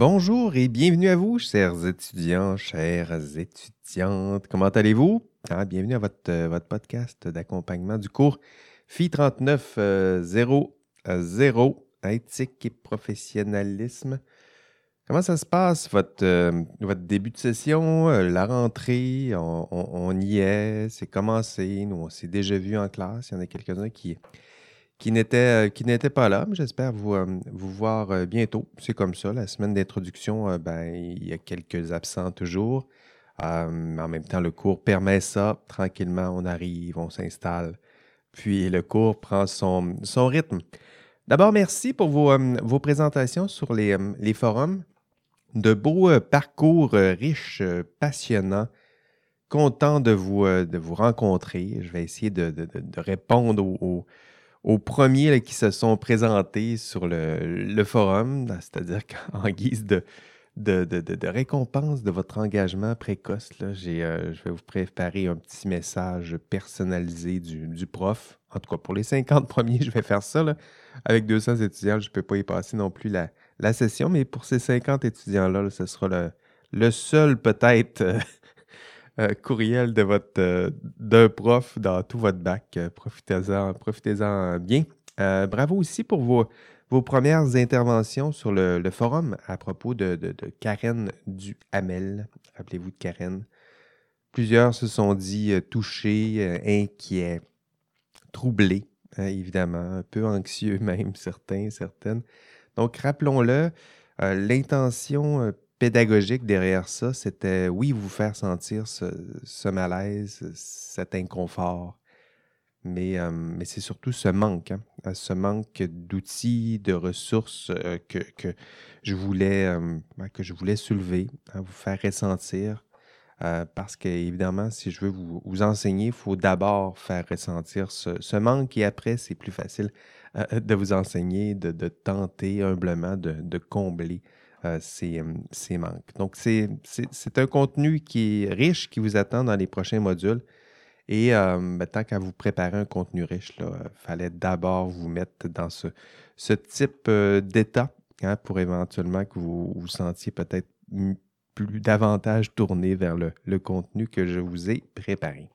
bonjour et bienvenue à vous, chers étudiants, chères étudiantes. Comment allez-vous? Ah, bienvenue à votre, euh, votre podcast d'accompagnement du cours FI 3900, éthique et professionnalisme. Comment ça se passe, votre, euh, votre début de session, euh, la rentrée? On, y est, c'est commencé. Nous, on s'est déjà vu en classe. Il y en a quelques-uns qui, qui n'étaient, qui pas là, mais j'espère vous, vous voir bientôt. C'est comme ça, la semaine d'introduction, ben, il y a quelques absents toujours. en même temps, le cours permet ça. Tranquillement, on arrive, on s'installe. Puis le cours prend son, son rythme. D'abord, merci pour vos, vos présentations sur les, les forums de beaux euh, parcours euh, riches, euh, passionnants. Content de vous, de vous rencontrer. Je vais essayer de, répondre aux, premiers qui se sont présentés sur le, forum, c'est-à-dire qu'en guise de, récompense de votre engagement précoce, là, je vais vous préparer un petit message personnalisé du, prof. En tout cas, pour les 50 premiers, je vais faire ça. Avec 200 étudiants, je ne peux pas y passer non plus la, la session, mais pour ces 50 étudiants-là, ce sera le, seul peut-être euh, euh, courriel de votre euh, d'un prof dans tout votre bac. profitez-en, profitez-en bien. bravo aussi pour vos, vos premières interventions sur le, forum à propos de, de, Karen Duhamel. Rappelez-vous de Karen. Plusieurs se sont dit touchés, inquiets, troublés, hein, évidemment, un peu anxieux même, certains, certaines. Donc, rappelons-le, euh, l'intention euh, pédagogique derrière ça, c'était, oui, vous faire sentir ce, malaise, cet inconfort, mais, euh, mais c'est surtout ce manque, hein, ce manque d'outils, de ressources que, je voulais, ben, que je voulais soulever, hein, vous faire ressentir. parce que, évidemment, si je veux vous, enseigner, il faut d'abord faire ressentir ce, manque et après, c'est plus facile euh, de vous enseigner, de, tenter humblement de, combler euh, ces, manques. Donc, c'est un contenu qui est riche, qui vous attend dans les prochains modules. Et euh, ben, tant qu'à vous préparer un contenu riche, il fallait d'abord vous mettre dans ce, type d'état hein, pour éventuellement que vous vous sentiez peut-être plus davantage tourné vers le contenu que je vous ai préparé.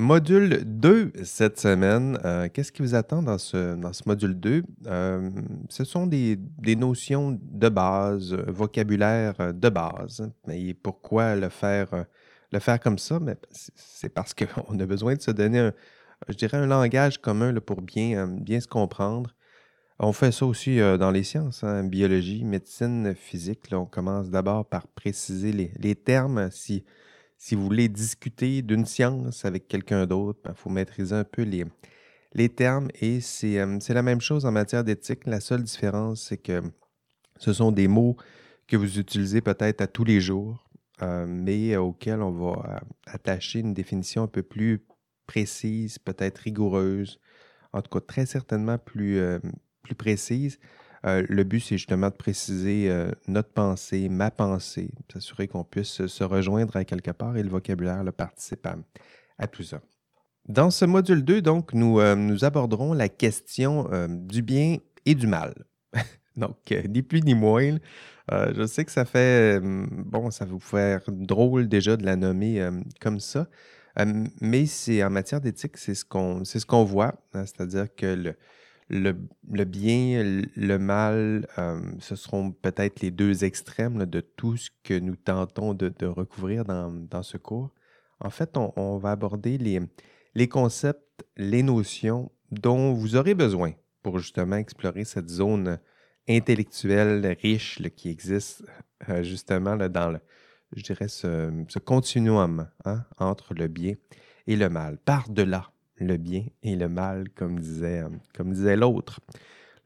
Module 2 cette semaine. Euh, qu'est-ce qui vous attend dans ce, dans ce module 2? Euh, ce sont des, notions de base, vocabulaire de base. Et pourquoi le faire, le faire comme ça? C'est parce qu'on a besoin de se donner, un, je dirais, un langage commun pour bien, bien se comprendre. On fait ça aussi dans les sciences, hein, biologie, médecine, physique. on commence d'abord par préciser les, les termes. Si, si vous voulez discuter d'une science avec quelqu'un d'autre, il ben, faut maîtriser un peu les, les termes et c'est la même chose en matière d'éthique. La seule différence, c'est que ce sont des mots que vous utilisez peut-être à tous les jours, mais auxquels on va attacher une définition un peu plus précise, peut-être rigoureuse, en tout cas très certainement plus, plus précise. Euh, le but, c'est justement de préciser euh, notre pensée, ma pensée, s'assurer qu'on puisse se rejoindre à quelque part et le vocabulaire le participe à, tout ça. Dans ce module 2, donc, nous, euh, nous aborderons la question du bien et du mal. donc, ni plus ni moins. je sais que ça fait, bon, ça vous faire drôle déjà de la nommer comme ça, mais c'est en matière d'éthique, c'est ce qu'on ce qu'on voit, hein, c'est-à-dire que le, le, bien, le mal, euh, ce seront peut-être les deux extrêmes de tout ce que nous tentons de, recouvrir dans, ce cours. En fait, on, va aborder les, concepts, les notions dont vous aurez besoin pour justement explorer cette zone intellectuelle riche qui existe euh, justement dans le, je dirais, ce, continuum hein, entre le bien et le mal, par-delà le bien et le mal, comme disait, euh, comme disait l'autre.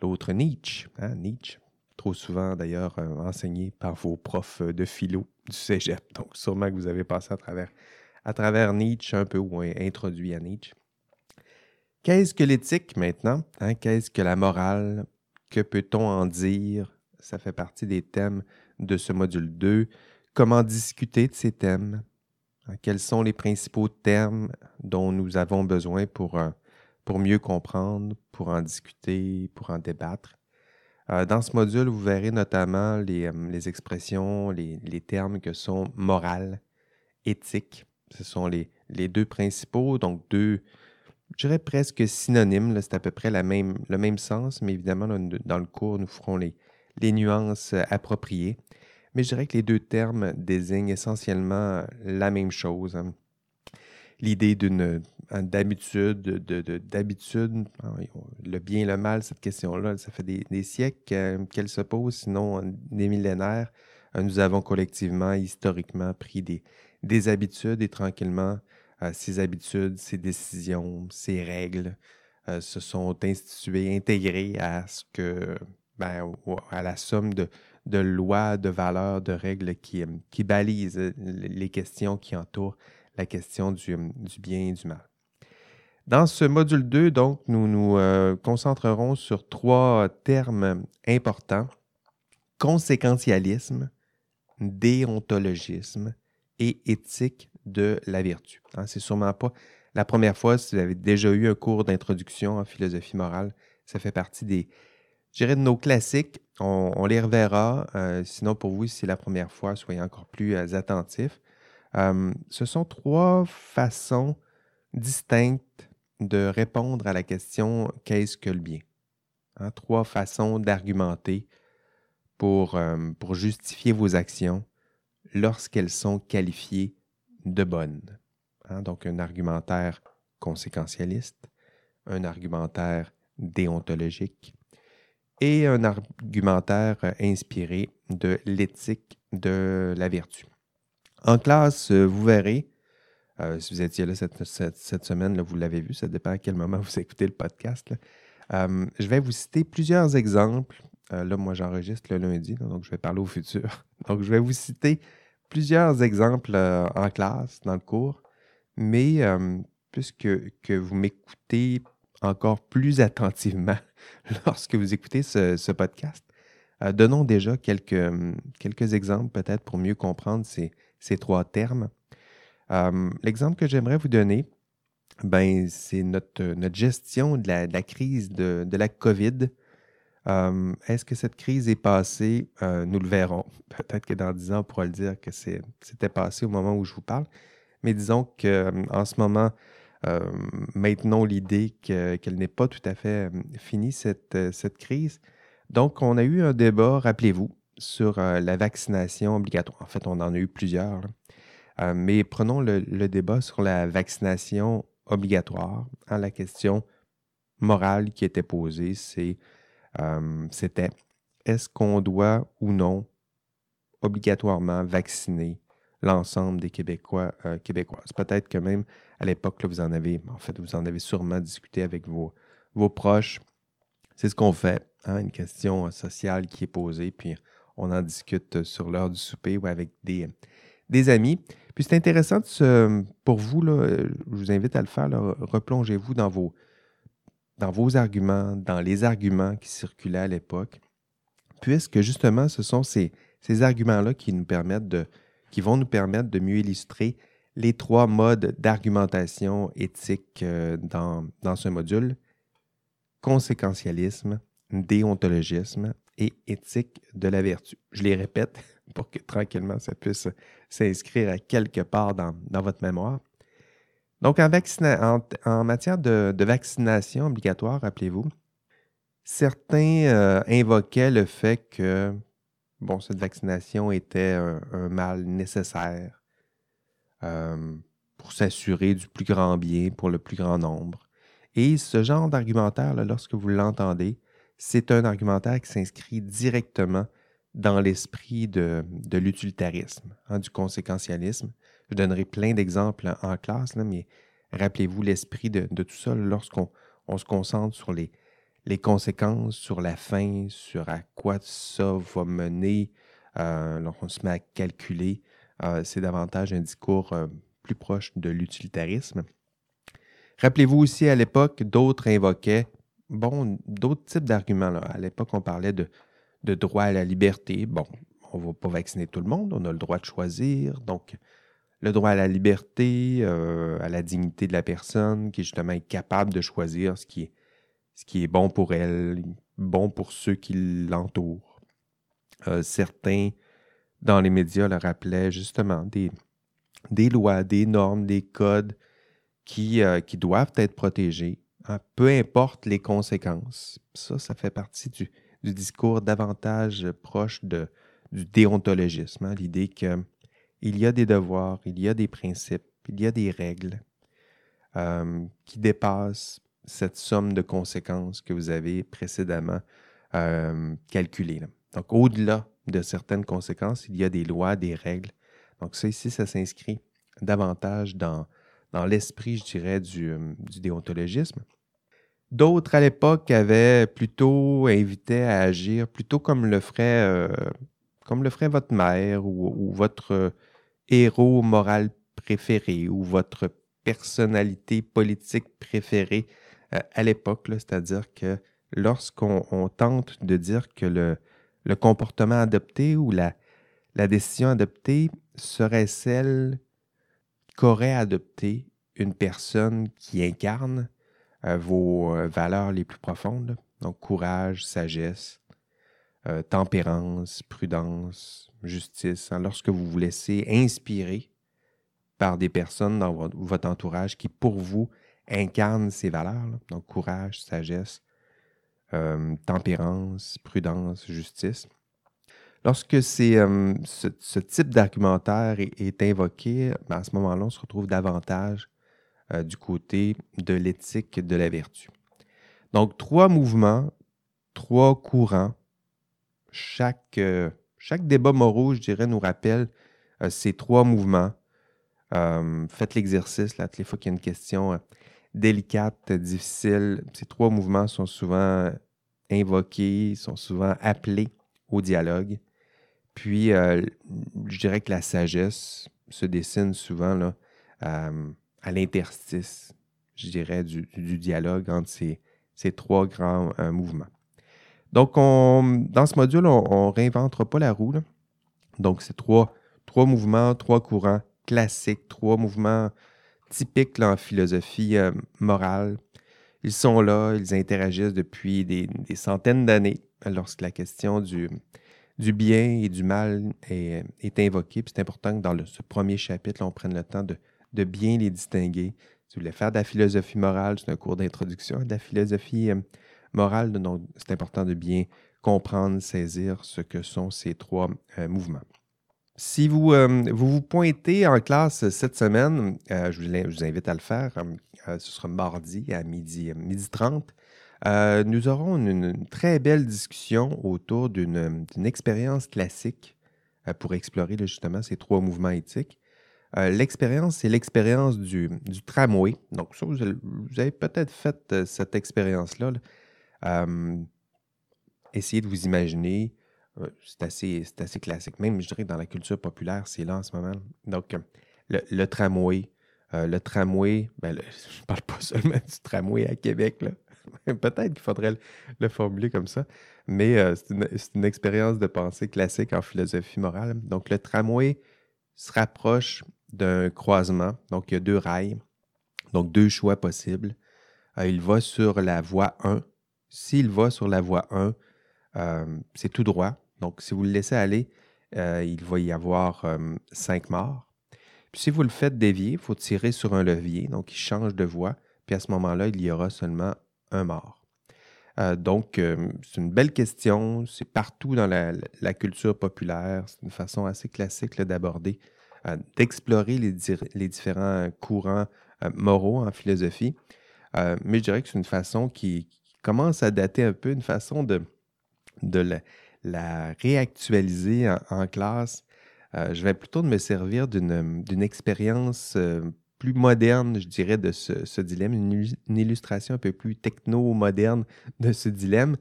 L'autre Nietzsche, hein, Nietzsche, trop souvent d'ailleurs euh, enseigné par vos profs de philo du cégep. Donc, sûrement que vous avez passé à travers, à travers Nietzsche un peu ou introduit à Nietzsche. Qu'est-ce que l'éthique maintenant? Hein? Qu'est-ce que la morale? Que peut-on en dire? Ça fait partie des thèmes de ce module 2. Comment discuter de ces thèmes? Hein, quels sont les principaux termes dont nous avons besoin pour, euh, pour mieux comprendre, pour en discuter, pour en débattre? Euh, dans ce module, vous verrez notamment les, les expressions, les, termes que sont morale, éthique. Ce sont les, deux principaux, donc deux, je dirais presque synonymes. C'est à peu près le même sens, mais évidemment, dans le cours, nous ferons les nuances appropriées. Mais je dirais que les deux termes désignent essentiellement la même chose. Hein. L'idée d'une d'habitude, d'habitude, ah le bien et le mal, cette question-là, ça fait des, siècles qu'elle se pose, sinon des millénaires. Euh, nous avons collectivement, historiquement, pris des, des habitudes et tranquillement, euh, ces habitudes, ces décisions, ces règles euh, se sont instituées, intégrées à ce que, ben, à la somme de, de lois, de valeurs, de règles qui, qui balisent les questions qui entourent la question du, du bien et du mal. Dans ce module 2, donc, nous nous euh, concentrerons sur trois termes importants conséquentialisme, déontologisme et éthique de la vertu. Hein, c'est sûrement pas la première fois, si vous avez déjà eu un cours d'introduction en philosophie morale, ça fait partie des, je dirais, de nos classiques. On, les reverra. Euh, sinon, pour vous, si c'est la première fois, soyez encore plus euh, attentifs. ce sont trois façons distinctes de répondre à la question qu'est-ce que le bien? Hein, trois façons d'argumenter pour, euh, pour justifier vos actions lorsqu'elles sont qualifiées de bonnes. Hein, donc un argumentaire conséquentialiste, un argumentaire déontologique et un argumentaire inspiré de l'éthique de la vertu. En classe, vous verrez, euh, si vous étiez là cette, semaine, vous l'avez vu, ça dépend à quel moment vous écoutez le podcast. Euh, je vais vous citer plusieurs exemples. Euh, là, moi, j'enregistre le lundi, donc je vais parler au futur. Donc, je vais vous citer plusieurs exemples en classe, dans le cours, mais puisque que vous m'écoutez encore plus attentivement lorsque vous écoutez ce, podcast, donnons déjà quelques, quelques exemples peut-être pour mieux comprendre ces, ces trois termes. Euh, l'exemple que j'aimerais vous donner, ben, c'est notre, notre gestion de la, crise de, la COVID. Euh, est-ce que cette crise est passée? Euh, nous le verrons. Peut-être que dans dix ans, on pourra le dire que c'était passé au moment où je vous parle. Mais disons qu'en ce moment, maintenons l'idée qu'elle n'est pas tout à fait finie, cette, cette crise. Donc, on a eu un débat, rappelez-vous, sur la vaccination obligatoire. En fait, on en a eu plusieurs. Euh, mais prenons le, débat sur la vaccination obligatoire. Hein, la question morale qui était posée, c'est, euh, c'était est-ce qu'on doit ou non obligatoirement vacciner l'ensemble des Québécois, euh, Québécoises? Peut-être que même à l'époque, vous en avez, en fait, vous en avez sûrement discuté avec vos, vos proches. C'est ce qu'on fait, hein, une question sociale qui est posée, puis on en discute sur l'heure du souper ou avec des, des amis. Puis c'est intéressant pour vous, là, je vous invite à le faire, replongez-vous dans vos, dans vos arguments, dans les arguments qui circulaient à l'époque, puisque justement, ce sont ces, ces arguments-là qui nous permettent de, qui vont nous permettre de mieux illustrer les trois modes d'argumentation éthique euh, dans, dans ce module conséquentialisme, déontologisme et éthique de la vertu. Je les répète pour que tranquillement ça puisse s'inscrire à quelque part dans, votre mémoire. Donc, en, en, matière de, vaccination obligatoire, rappelez-vous, certains euh, invoquaient le fait que bon, cette vaccination était un, mal nécessaire euh, pour s'assurer du plus grand bien pour le plus grand nombre. Et ce genre d'argumentaire, lorsque vous l'entendez, c'est un argumentaire qui s'inscrit directement dans l'esprit de, l'utilitarisme, hein, du conséquentialisme. Je donnerai plein d'exemples en classe, mais rappelez-vous l'esprit de, tout ça lorsqu'on on se concentre sur les, les conséquences, sur la fin, sur à quoi ça va mener, euh, lorsqu'on se met à calculer. Euh, c'est davantage un discours euh, plus proche de l'utilitarisme. Rappelez-vous aussi à l'époque, d'autres invoquaient, bon, d'autres types d'arguments. À l'époque, on parlait de, droit à la liberté. Bon, on ne va pas vacciner tout le monde, on a le droit de choisir. Donc, le droit à la liberté, euh, à la dignité de la personne, qui est justement capable de choisir ce qui est, ce qui est bon pour elle, bon pour ceux qui l'entourent. certains, dans les médias, le rappelaient justement des, des lois, des normes, des codes qui, qui doivent être protégés, hein, peu importe les conséquences. Ça, ça fait partie du, du discours davantage proche de, du déontologisme, hein, l'idée qu'il y a des devoirs, il y a des principes, il y a des règles euh, qui dépassent cette somme de conséquences que vous avez précédemment euh, calculées. Donc, au-delà de certaines conséquences, il y a des lois, des règles. Donc, ça ici, ça s'inscrit davantage dans, dans l'esprit, je dirais, du, du déontologisme. D'autres à l'époque avaient plutôt invité à agir plutôt comme le ferait, euh, comme le ferait votre mère ou, votre héros moral préféré ou votre personnalité politique préférée euh, à l'époque. C'est-à-dire que lorsqu'on tente de dire que le, le comportement adopté ou la, décision adoptée serait celle qu'aurait adoptée une personne qui incarne euh, vos euh, valeurs les plus profondes. Donc, courage, sagesse, euh, tempérance, prudence, justice. Hein, lorsque vous vous laissez inspirer par des personnes dans votre, entourage qui, pour vous, incarnent ces valeurs. Donc, courage, sagesse, tempérance, prudence, justice. Lorsque ce, type d'argumentaire est, invoqué, ben, à ce moment-là, on se retrouve davantage euh, du côté de l'éthique de la vertu. Donc, trois mouvements, trois courants. Chaque, euh, chaque débat moraux, je dirais, nous rappelle euh, ces trois mouvements. faites l'exercice, toutes les fois qu'il y a une question délicate, difficile, ces trois mouvements sont souvent invoqués, sont souvent appelés au dialogue. Puis, je dirais que la sagesse se dessine souvent là, à l'interstice, je dirais, du, dialogue entre ces, trois grands euh, mouvements. Donc, on, dans ce module, on ne réinventera pas la roue. Donc, c'est trois, trois mouvements, trois courants classiques, trois mouvements typiques en philosophie euh, morale. Ils sont là, ils interagissent depuis des, centaines d'années lorsque la question du, bien et du mal est, invoquée. C'est important que dans ce premier chapitre, on prenne le temps de, bien les distinguer. Si vous voulez faire de la philosophie morale, c'est un cours d'introduction de la philosophie euh, morale, donc c'est important de bien comprendre, saisir ce que sont ces trois euh, mouvements. Si vous, euh, vous, vous pointez en classe cette semaine, je vous, invite à le faire, ce sera mardi à midi, midi 30. nous aurons une, très belle discussion autour d'une expérience classique pour explorer justement ces trois mouvements éthiques. Euh, l'expérience, c'est l'expérience du, tramway. Donc, ça, vous, avez peut-être fait euh, cette expérience-là. Euh, essayez de vous imaginer. C'est assez, assez classique. Même, je dirais, dans la culture populaire, c'est là en ce moment. Donc, le, tramway. le tramway, ben, je ne parle pas seulement du tramway à Québec. Peut-être qu'il faudrait le, formuler comme ça. Mais c'est une, une expérience de pensée classique en philosophie morale. Donc, le tramway se rapproche d'un croisement. Donc, il y a deux rails, donc deux choix possibles. Euh, il va sur la voie 1. S'il va sur la voie 1, euh, c'est tout droit. Donc, si vous le laissez aller, euh, il va y avoir cinq morts. Puis si vous le faites dévier, il faut tirer sur un levier, donc il change de voie. Puis à ce moment-là, il y aura seulement un mort. donc, c'est une belle question. C'est partout dans la, culture populaire. C'est une façon assez classique d'aborder d'explorer les, différents courants euh, moraux en philosophie. Euh, mais je dirais que c'est une façon qui, commence à dater un peu, une façon de, de réactualiser en, classe. Euh, je vais plutôt me servir d'une expérience plus moderne, je dirais, de ce, dilemme, une, illustration un peu plus techno-moderne de ce dilemme.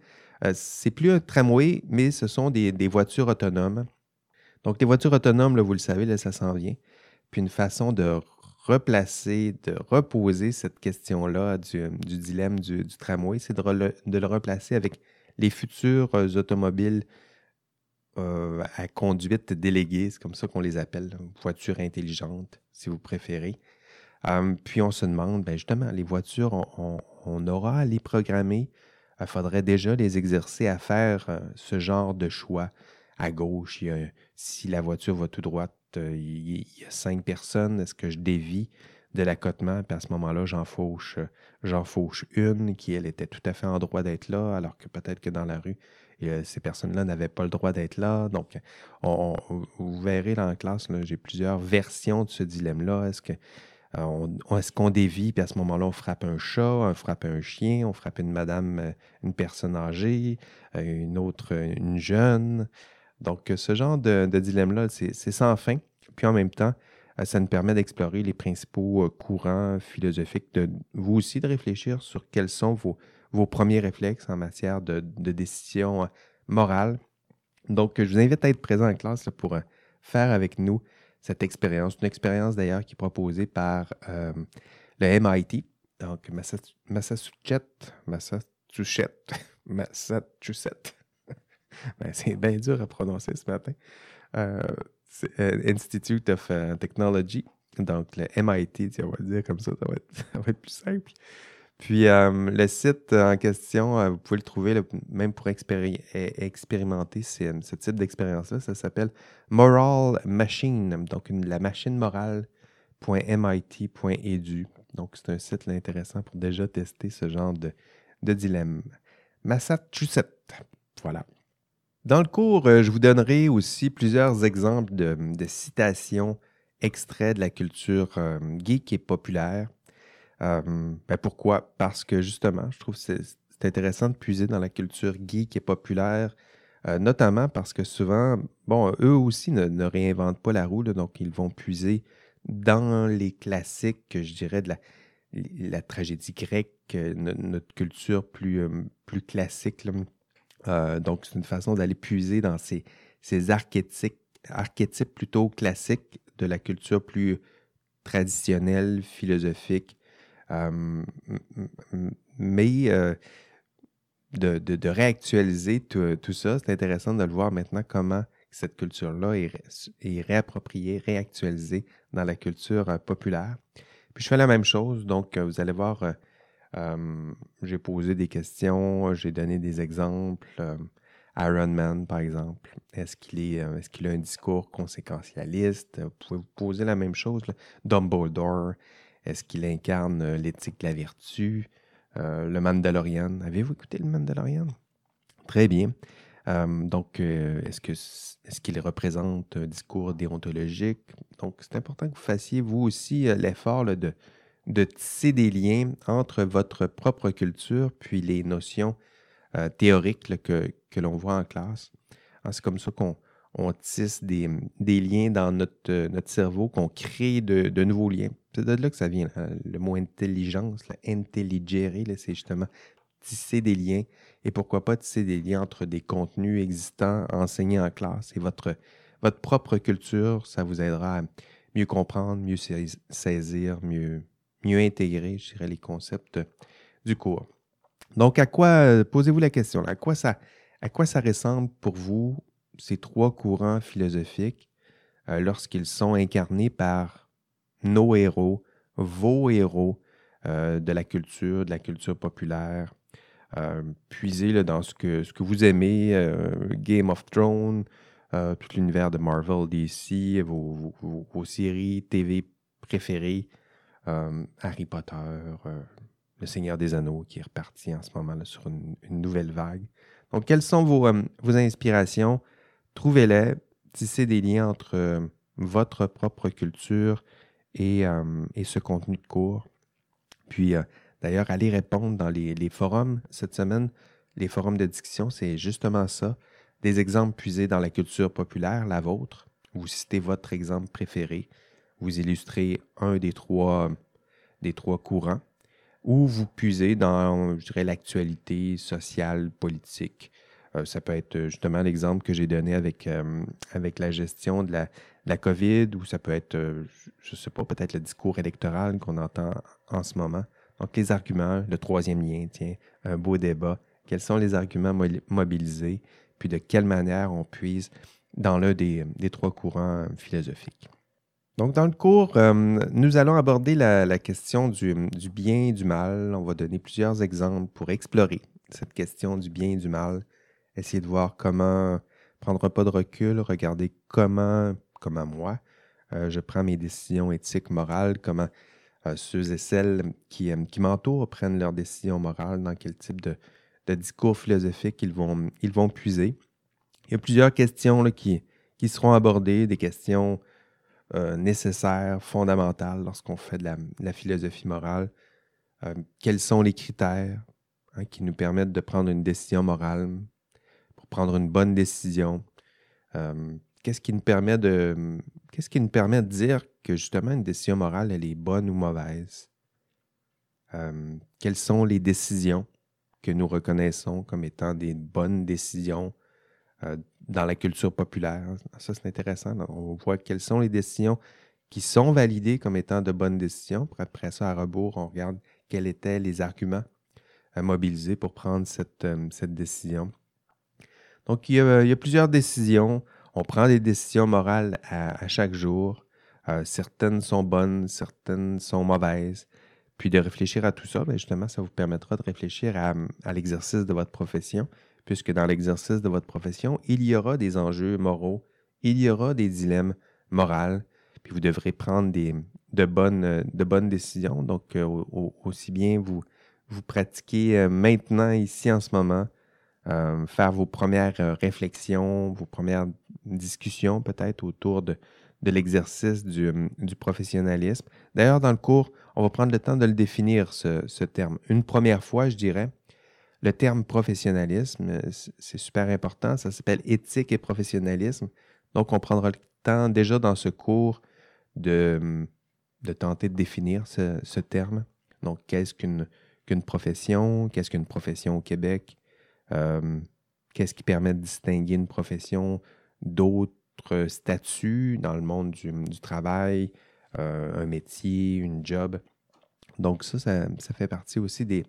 c'est plus un tramway, mais ce sont des voitures autonomes donc, les voitures autonomes, vous le savez, ça s'en vient. Puis une façon de replacer, de reposer cette question-là du, dilemme du, tramway, c'est de, le replacer avec les futures euh, automobiles euh, à conduite déléguée, c'est comme ça qu'on les appelle, voitures intelligentes, si vous préférez. Puis on se demande, ben justement, les voitures, on, aura à les programmer? Il faudrait déjà les exercer à faire ce genre de choix. À gauche, si la voiture va tout droite, il, y a cinq personnes, est-ce que je dévie? De l'accotement, puis à ce moment-là, j'en fauche, j'en fauche une qui, elle, était tout à fait en droit d'être là, alors que peut-être que dans la rue, ces personnes-là n'avaient pas le droit d'être là. Donc, vous verrez dans la classe, j'ai plusieurs versions de ce dilemme-là. Est-ce euh, est-ce qu'on dévie, puis à ce moment-là, on frappe un chat, on frappe un chien, on frappe une madame, euh, une personne âgée, euh, une autre, une jeune? Donc, ce genre de, dilemme-là, c'est sans fin. Puis en même temps, ça nous permet d'explorer les principaux courants philosophiques, de vous aussi de réfléchir sur quels sont vos, vos premiers réflexes en matière de, décision morale. Donc, je vous invite à être présent en classe pour faire avec nous cette expérience. Une expérience d'ailleurs qui est proposée par euh, le MIT, donc Massachusetts, Massachusetts, Massachusetts. Ben, c'est bien dur à prononcer ce matin. Euh, euh, Institute of Technology, donc le MIT, on va le dire comme ça, ça va être plus simple. Puis euh, le site en question, euh, vous pouvez le trouver même pour expérimenter ce type d'expérience-là. Ça s'appelle Moral Machine, donc la machine morale.mit.edu. Donc c'est un site intéressant pour déjà tester ce genre de, dilemme. Massachusetts, voilà. Dans le cours, euh, je vous donnerai aussi plusieurs exemples de, citations extraits de la culture geek et populaire euh, ben pourquoi? Parce que justement, je trouve que c'est intéressant de puiser dans la culture geek et populaire, euh, notamment parce que souvent, bon, eux aussi ne, réinventent pas la roue, donc ils vont puiser dans les classiques, je dirais, de la, tragédie grecque, euh, notre culture plus classique. Donc, c'est une façon d'aller puiser dans ces, ces archétypes, plutôt classiques de la culture plus traditionnelle, philosophique, euh, mais euh, de, réactualiser tout, ça, c'est intéressant de le voir maintenant comment cette culture-là est, réappropriée, réactualisée dans la culture euh, populaire. Puis je fais la même chose, donc vous allez voir, j'ai posé des questions, j'ai donné des exemples. Iron Man, par exemple, est-ce qu'il est, est qu'il a un discours conséquentialiste? Vous pouvez vous poser la même chose. Dumbledore, est-ce qu'il incarne euh, l'éthique de la vertu? Euh, le Mandalorian. Avez-vous écouté le Mandalorian? Très bien. Euh, donc, est-ce que est-ce qu'il représente un discours déontologique? Donc, c'est important que vous fassiez vous aussi l'effort de, de tisser des liens entre votre propre culture puis les notions théoriques que, que l'on voit en classe. Ah, c'est comme ça qu'on on tisse des, liens dans notre, notre cerveau, qu'on crée de, nouveaux liens. C'est de là que ça vient, hein, le mot intelligence, intelligere, c'est justement tisser des liens. Et pourquoi pas tisser des liens entre des contenus existants enseignés en classe et votre propre culture, ça vous aidera à mieux comprendre, mieux saisir, mieux, mieux intégrer, je dirais, les concepts du cours. Donc, à quoi, posez-vous la question, à quoi ça, ressemble pour vous ces trois courants philosophiques euh, lorsqu'ils sont incarnés par nos héros, vos héros euh, de la culture, de la culture populaire. Euh, puisez dans ce que, vous aimez, Game of Thrones, tout l'univers de Marvel, DC, vos, séries TV préférées, Harry Potter, Le Seigneur des Anneaux qui est reparti en ce moment sur une, nouvelle vague. Donc, quelles sont vos, vos inspirations? trouvez-les, tissez des liens entre euh, votre propre culture et, euh, ce contenu de cours. Puis, euh, d'ailleurs, allez répondre dans les, forums cette semaine. Les forums de discussion, c'est justement ça. Des exemples puisés dans la culture populaire, la vôtre. Vous citez votre exemple préféré. Vous illustrez un des trois, des trois courants. Ou vous puisez dans, je dirais, l'actualité sociale, politique, euh, ça peut être euh, justement l'exemple que j'ai donné avec, euh, avec la gestion de la, la, COVID, ou ça peut être, je ne sais pas, peut-être le discours électoral qu'on entend en ce moment. Donc, les arguments, le troisième lien, tiens, un beau débat. Quels sont les arguments mobilisés, puis de quelle manière on puise dans l'un des, des, trois courants philosophiques? Donc, dans le cours, nous allons aborder la, question du, bien et du mal. On va donner plusieurs exemples pour explorer cette question du bien et du mal. Essayer de voir comment prendre un pas de recul, regarder comment, comment moi, euh, je prends mes décisions éthiques, morales, comment euh, ceux et celles qui, qui m'entourent prennent leurs décisions morales, dans quel type de, discours philosophique ils vont, ils vont puiser. Il y a plusieurs questions qui, qui seront abordées, des questions euh, nécessaires, fondamentales lorsqu'on fait de la, philosophie morale. quels sont les critères hein, qui nous permettent de prendre une décision morale, pour prendre une bonne décision? qu'est-ce qui nous permet de qu'est-ce qui nous permet de dire que justement une décision morale elle est bonne ou mauvaise? Euh, Quelles sont les décisions que nous reconnaissons comme étant des bonnes décisions euh, dans la culture populaire Ça c'est intéressant. On voit quelles sont les décisions qui sont validées comme étant de bonnes décisions. après ça, à rebours, on regarde quels étaient les arguments à mobiliser pour prendre cette, euh, décision. Donc, il y, a, plusieurs décisions on prend des décisions morales à, chaque jour. Euh, certaines sont bonnes, certaines sont mauvaises. Puis de réfléchir à tout ça, bien justement, ça vous permettra de réfléchir à, l'exercice de votre profession, puisque dans l'exercice de votre profession, il y aura des enjeux moraux, il y aura des dilemmes moraux, puis vous devrez prendre des, de, bonnes, décisions. Donc, euh, aussi bien vous, vous pratiquez euh, maintenant, ici, en ce moment, euh, faire vos premières réflexions, vos premières discussions peut-être autour de, l'exercice du, hum, du, professionnalisme. D'ailleurs, dans le cours, on va prendre le temps de le définir, ce terme. Une première fois, je dirais, le terme professionnalisme, euh, c'est super important. Ça s'appelle éthique et professionnalisme. Donc, on prendra le temps déjà dans ce cours de, tenter de définir ce, terme. Donc, qu'est-ce qu'une qu'une profession? Qu'est-ce qu'une profession au Québec? Euh, qu'est-ce qui permet de distinguer une profession d'autres statuts dans le monde du, travail, euh, un métier, une job? Donc ça, ça, fait partie aussi des,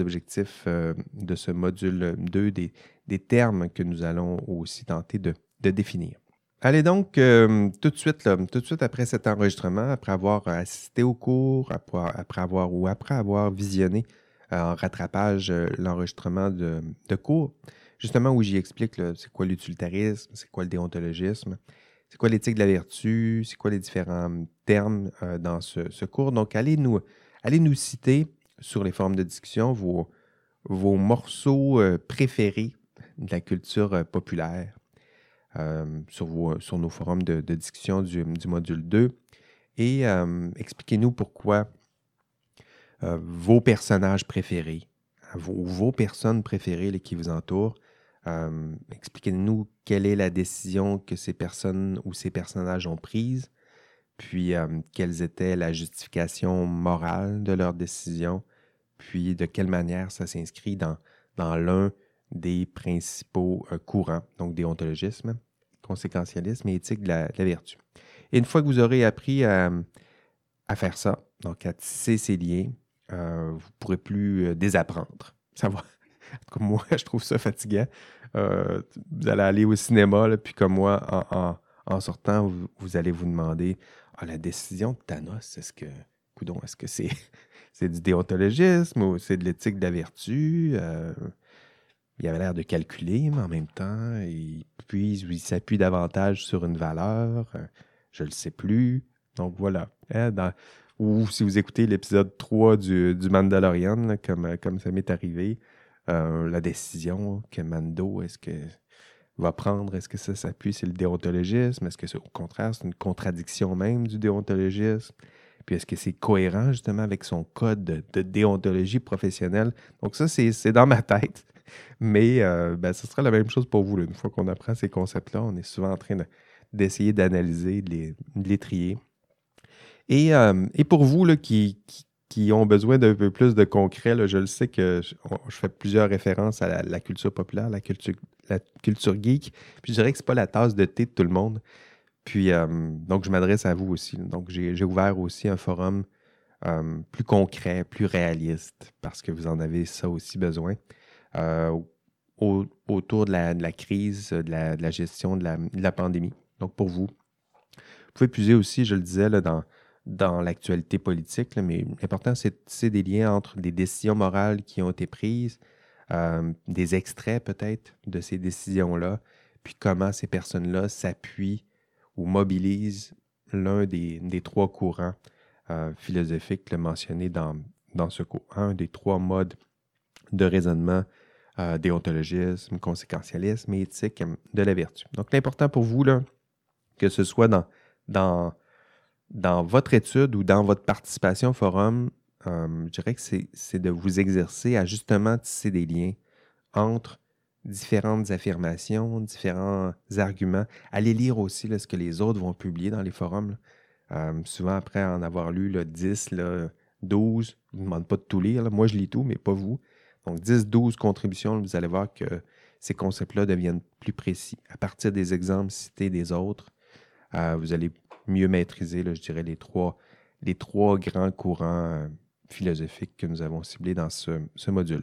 objectifs euh, de ce module 2, des, termes que nous allons aussi tenter de, définir. Allez donc, tout de suite, tout de suite après cet enregistrement, après avoir assisté au cours, après avoir ou après avoir visionné en rattrapage euh, l'enregistrement de, cours, justement où j'y explique c'est quoi l'utilitarisme, c'est quoi le déontologisme, c'est quoi l'éthique de la vertu, c'est quoi les différents termes euh, dans ce, cours. Donc, allez nous, allez nous citer sur les formes de discussion vos, vos morceaux euh, préférés de la culture populaire sur, sur nos forums de, discussion du, du, module 2 et expliquez-nous pourquoi euh, vos personnages préférés, vos, vos personnes préférées qui vous entourent. Euh, expliquez-nous quelle est la décision que ces personnes ou ces personnages ont prise, puis euh, quelle était la justification morale de leur décision, puis de quelle manière ça s'inscrit dans, dans l'un des principaux courants, donc déontologisme, conséquentialisme et éthique de la, vertu. Et une fois que vous aurez appris à, faire ça, donc à tisser ces liens, euh, vous ne pourrez plus euh, désapprendre. Ça va. Comme moi, je trouve ça fatigant. Euh, vous allez aller au cinéma, puis comme moi, en, sortant, vous, allez vous demander ah, la décision de Thanos, est-ce que, coudon, est-ce que c'est c'est du déontologisme ou c'est de l'éthique de la vertu? il avait l'air de calculer, mais en même temps, il, il s'appuie davantage sur une valeur. je ne le sais plus. Donc voilà. Dans, ou si vous écoutez l'épisode 3 du, Mandalorian, comme, comme ça m'est arrivé, euh, la décision que Mando, est-ce que va prendre, est-ce que ça s'appuie sur le déontologisme? Est-ce que c'est au contraire, c'est une contradiction même du déontologisme? Puis est-ce que c'est cohérent justement avec son code de, déontologie professionnelle? Donc ça, c'est dans ma tête. Mais euh, ben, ce sera la même chose pour vous. Une fois qu'on apprend ces concepts-là, on est souvent en train d'essayer d'analyser, de, les, trier. Euh, et, pour vous là, qui, ont besoin d'un peu plus de concret, je le sais que je, fais plusieurs références à la, culture populaire, la culture, geek. Puis je dirais que ce n'est pas la tasse de thé de tout le monde. Puis euh, donc je m'adresse à vous aussi. Donc j'ai ouvert aussi un forum euh, plus concret, plus réaliste, parce que vous en avez ça aussi besoin. autour de la, crise, de la, de la gestion de la, de la, pandémie. Donc, pour vous, vous pouvez puiser aussi, je le disais, là, dans, dans l'actualité politique, mais l'important, c'est des liens entre des décisions morales qui ont été prises, euh, des extraits peut-être de ces décisions-là, puis comment ces personnes-là s'appuient ou mobilisent l'un des, trois courants euh, philosophiques mentionnés dans, dans ce cours. Un des trois modes de raisonnement euh, déontologisme, conséquentialisme et éthique de la vertu. Donc, l'important pour vous, là, que ce soit dans, dans, dans votre étude ou dans votre participation au forum, euh, je dirais que c'est de vous exercer à justement tisser des liens entre différentes affirmations, différents arguments. Allez lire aussi ce que les autres vont publier dans les forums. Euh, souvent, après en avoir lu là, 10, là, 12, je ne demande pas de tout lire. Moi, je lis tout, mais pas vous. Donc, 10, 12 contributions, vous allez voir que ces concepts-là deviennent plus précis. À partir des exemples cités des autres, euh, vous allez mieux maîtriser, je dirais, les trois, les trois grands courants euh, philosophiques que nous avons ciblés dans ce, module.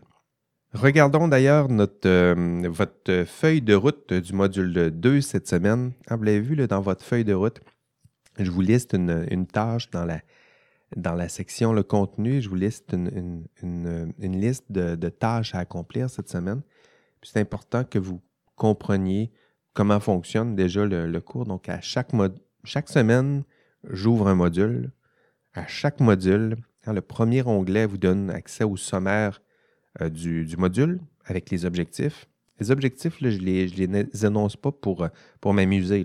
Regardons d'ailleurs notre, euh, votre feuille de route du module 2 cette semaine. Ah, vous l'avez vu dans votre feuille de route, je vous liste une tâche dans la, dans la section le contenu, je vous liste une, liste de, tâches à accomplir cette semaine. C'est important que vous compreniez comment fonctionne déjà le, cours. Donc, à chaque, chaque semaine, j'ouvre un module. À chaque module, le premier onglet vous donne accès au sommaire euh, du, module avec les objectifs. Les objectifs, je ne les, les, énonce pas pour, pour m'amuser.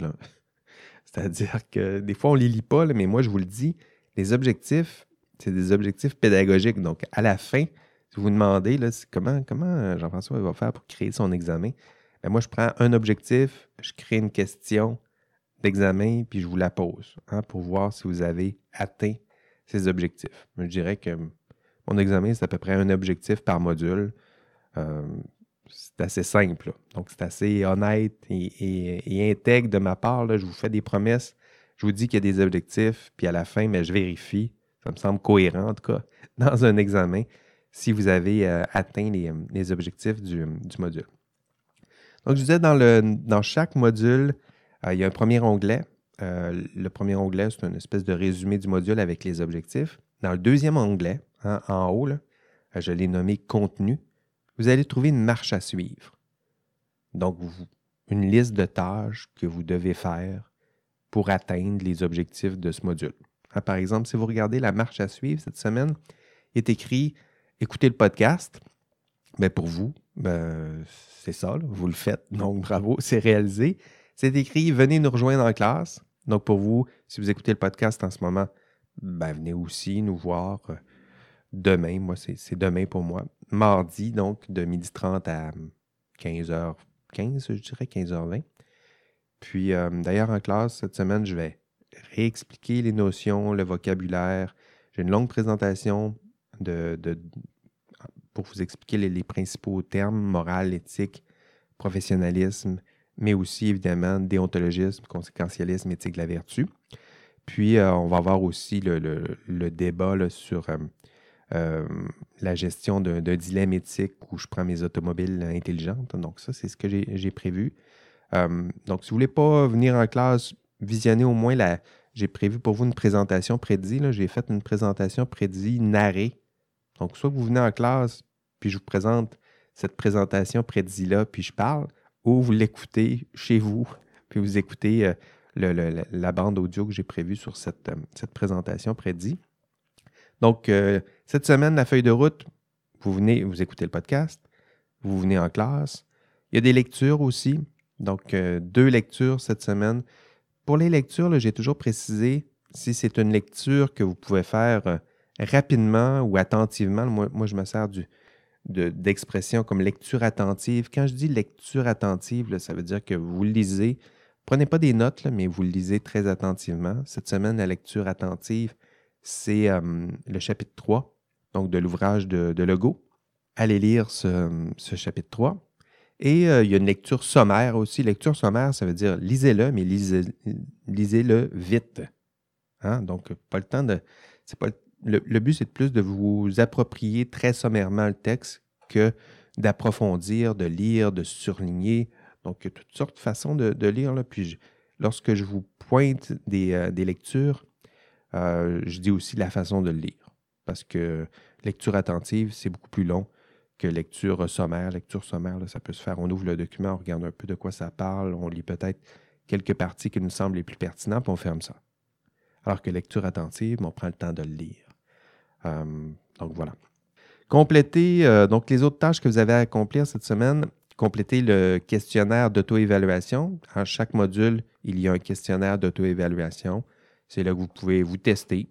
C'est-à-dire que des fois, on ne les lit pas, mais moi, je vous le dis, les objectifs, c'est des objectifs pédagogiques. Donc, à la fin, si vous vous demandez là, comment, comment Jean-François va faire pour créer son examen, bien, moi, je prends un objectif, je crée une question d'examen, puis je vous la pose hein, pour voir si vous avez atteint ces objectifs. Je dirais que mon examen, c'est à peu près un objectif par module. Euh, c'est assez simple. Donc, c'est assez honnête et, intègre de ma part. Je vous fais des promesses je vous dis qu'il y a des objectifs, puis à la fin, mais je vérifie. Ça me semble cohérent, en tout cas, dans un examen, si vous avez euh, atteint les, objectifs du, module. Donc, je disais, dans, le, dans chaque module, il y a un premier onglet. Euh, le premier onglet, c'est une espèce de résumé du module avec les objectifs. Dans le deuxième onglet, hein, en haut, je l'ai nommé contenu, vous allez trouver une marche à suivre. Donc, une liste de tâches que vous devez faire pour atteindre les objectifs de ce module. Hein, par exemple, si vous regardez la marche à suivre cette semaine, il est écrit écoutez le podcast. Ben pour vous, ben, c'est ça, vous le faites. Donc, bravo, c'est réalisé. C'est écrit venez nous rejoindre en classe. Donc, pour vous, si vous écoutez le podcast en ce moment, ben, venez aussi nous voir euh, demain. Moi, c'est demain pour moi. Mardi, donc, de 12h30 à 15h15, je dirais, 15h20. Puis euh, d'ailleurs, en classe, cette semaine, je vais réexpliquer les notions, le vocabulaire. J'ai une longue présentation pour vous expliquer les, principaux termes morale, éthique, professionnalisme, mais aussi évidemment déontologisme, conséquentialisme, éthique de la vertu. Puis euh, on va avoir aussi le, débat sur euh, la gestion d'un dilemme éthique où je prends mes automobiles intelligentes. Donc ça, c'est ce que j'ai prévu. Euh, donc, si vous ne voulez pas venir en classe, visionner au moins la. J'ai prévu pour vous une présentation prédit. J'ai fait une présentation prédit narrée. Donc, soit vous venez en classe, puis je vous présente cette présentation prédit-là, puis je parle, ou vous l'écoutez chez vous, puis vous écoutez euh, la bande audio que j'ai prévue sur cette, euh, présentation prédit. Donc, cette semaine, la feuille de route, vous venez, vous écoutez le podcast, vous venez en classe. Il y a des lectures aussi. Donc, euh, deux lectures cette semaine. Pour les lectures, j'ai toujours précisé si c'est une lecture que vous pouvez faire euh, rapidement ou attentivement. Moi, je me sers d'expression comme lecture attentive. Quand je dis lecture attentive, ça veut dire que vous lisez. Prenez pas des notes, mais vous lisez très attentivement. Cette semaine, la lecture attentive, c'est euh, le chapitre 3, donc de l'ouvrage de, de Legault. Allez lire ce, chapitre 3. Et euh, il y a une lecture sommaire aussi. Lecture sommaire, ça veut dire lisez-le, mais lisez-le vite. Hein? Donc, pas le temps de. Pas le, but, c'est plus de vous approprier très sommairement le texte que d'approfondir, de lire, de surligner. Donc, toutes sortes de façons de, lire. Puis, lorsque je vous pointe des, euh, lectures, euh, je dis aussi la façon de le lire. Parce que lecture attentive, c'est beaucoup plus long lecture sommaire. Lecture sommaire, ça peut se faire. On ouvre le document, on regarde un peu de quoi ça parle, on lit peut-être quelques parties qui nous semblent les plus pertinentes, puis on ferme ça. Alors que lecture attentive, on prend le temps de le lire. Euh, donc voilà. Complétez euh, donc les autres tâches que vous avez à accomplir cette semaine. Complétez le questionnaire d'auto-évaluation. À chaque module, il y a un questionnaire d'auto-évaluation. C'est là que vous pouvez vous tester.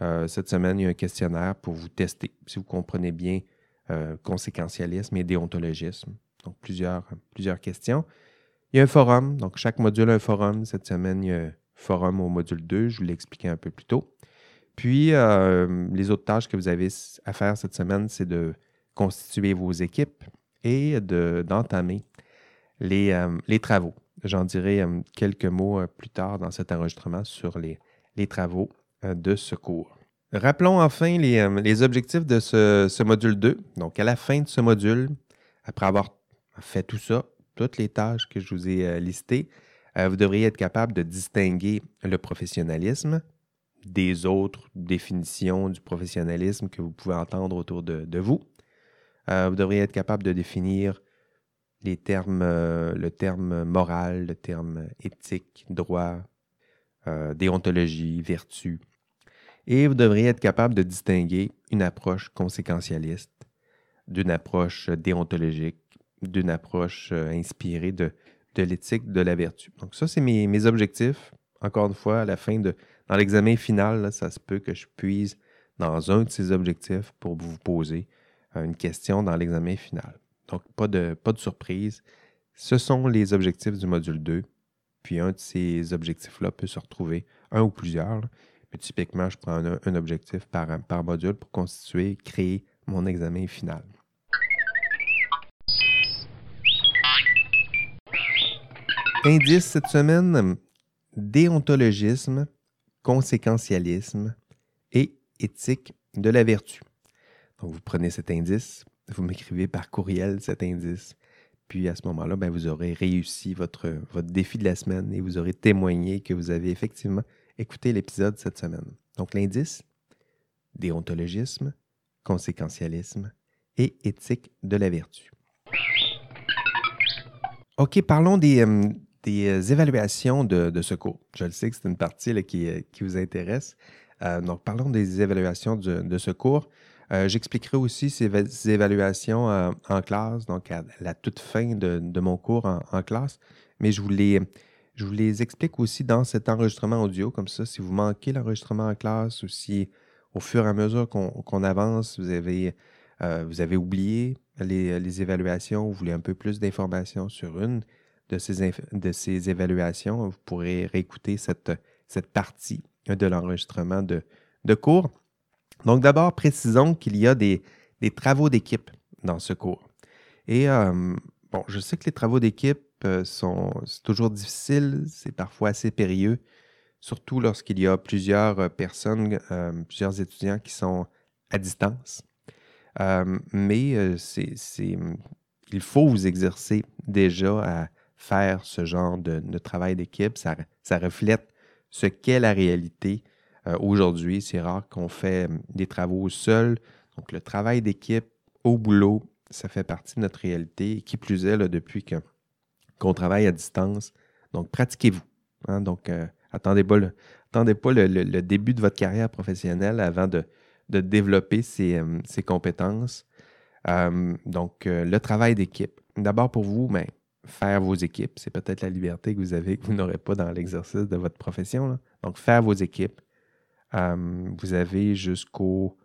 Euh, cette semaine, il y a un questionnaire pour vous tester si vous comprenez bien conséquentialisme et déontologisme. Donc plusieurs, plusieurs questions. Il y a un forum. Donc chaque module a un forum. Cette semaine, il y a un forum au module 2. Je vous l'ai expliqué un peu plus tôt. Puis, euh, les autres tâches que vous avez à faire cette semaine, c'est de constituer vos équipes et d'entamer les, euh, les, travaux. J'en dirai euh, quelques mots plus tard dans cet enregistrement sur les, les travaux de secours. Rappelons enfin les, les objectifs de ce, ce, module 2. Donc, à la fin de ce module, après avoir fait tout ça, toutes les tâches que je vous ai listées, vous devriez être capable de distinguer le professionnalisme, des autres définitions du professionnalisme que vous pouvez entendre autour de, vous. Euh, vous devriez être capable de définir les termes, euh, le terme moral, le terme éthique, droit, euh, déontologie, vertu. Et vous devriez être capable de distinguer une approche conséquentialiste d'une approche déontologique, d'une approche inspirée de, de l'éthique de la vertu. Donc ça, c'est mes, mes objectifs. Encore une fois, à la fin de, dans l'examen final, ça se peut que je puise dans un de ces objectifs pour vous poser euh, une question dans l'examen final. Donc, pas de, pas de surprise. Ce sont les objectifs du module 2. Puis un de ces objectifs-là peut se retrouver, un ou plusieurs. Mais typiquement, je prends un, objectif par, par module pour constituer, créer mon examen final. Indice cette semaine, déontologisme conséquentialisme et éthique de la vertu. Donc, vous prenez cet indice, vous m'écrivez par courriel cet indice, puis à ce moment-là, ben, vous aurez réussi votre, votre défi de la semaine et vous aurez témoigné que vous avez effectivement écouté l'épisode cette semaine. Donc, l'indice, déontologisme, conséquentialisme et éthique de la vertu. OK, parlons des, euh, des euh, évaluations de, secours. Je le sais que c'est une partie euh, qui, vous intéresse. Euh, donc, parlons des évaluations de, secours. J'expliquerai aussi ces, évaluations en classe, donc à la toute fin de, mon cours en, classe. Mais je vous, les, je explique aussi dans cet enregistrement audio. Comme ça, si vous manquez l'enregistrement en classe ou si au fur et à mesure qu'on avance, vous avez, vous avez oublié les, les évaluations, vous voulez un peu plus d'informations sur une, de ces, évaluations, vous pourrez réécouter cette, partie de l'enregistrement de, cours. Donc d'abord, précisons qu'il y a des, travaux d'équipe dans ce cours. Et euh, bon, je sais que les travaux d'équipe euh, sont toujours difficiles, c'est parfois assez périlleux, surtout lorsqu'il y a plusieurs euh, personnes, plusieurs étudiants qui sont à distance. mais il faut vous exercer déjà à, faire ce genre de, travail d'équipe. Ça, reflète ce qu'est la réalité euh, aujourd'hui. C'est rare qu'on fait hum, des travaux seuls. Donc, le travail d'équipe au boulot, ça fait partie de notre réalité. qui plus est, depuis qu'on travaille à distance. Donc, pratiquez-vous. Hein. Donc, euh, attendez pas, le, attendez pas le, début de votre carrière professionnelle avant de, développer ces, hum, compétences. Hum, donc, euh, le travail d'équipe. D'abord pour vous, mais ben, faire vos équipes. C'est peut-être la liberté que vous avez que vous n'aurez pas dans l'exercice de votre profession. Donc, faire vos équipes. Euh, vous avez jusqu'au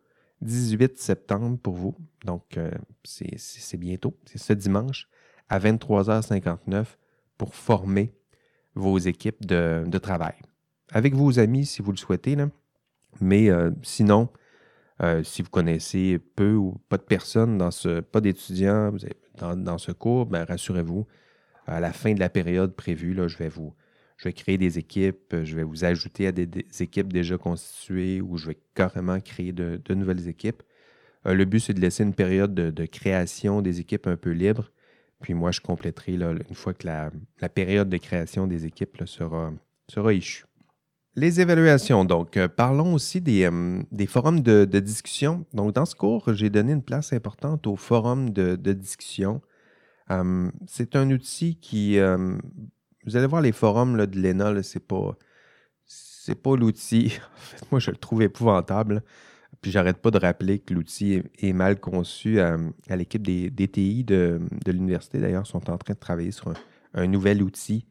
18 septembre pour vous. Donc, euh, c'est bientôt. C'est ce dimanche à 23h59 pour former vos équipes de, travail. Avec vos amis, si vous le souhaitez. Mais euh, sinon, si vous connaissez peu ou pas de personnes dans ce, pas d'étudiants dans, ce cours, ben, rassurez-vous, à la fin de la période prévue, là, je vais vous je vais créer des équipes, je vais vous ajouter à des, équipes déjà constituées ou je vais carrément créer de, nouvelles équipes. Euh, le but, c'est de laisser une période de, création des équipes un peu libre. Puis moi, je compléterai là, une fois que la, période de création des équipes sera, sera échue. Les évaluations. Donc, euh, parlons aussi des, euh, des forums de, discussion. Donc, dans ce cours, j'ai donné une place importante aux forums de, discussion. Euh, c'est un outil qui. vous allez voir les forums de l'ENA, c'est pas. C'est pas l'outil. En fait, moi, je le trouve épouvantable. Puis, j'arrête pas de rappeler que l'outil est, mal conçu. à l'équipe des DTI de, l'université, d'ailleurs, sont en train de travailler sur un, nouvel outil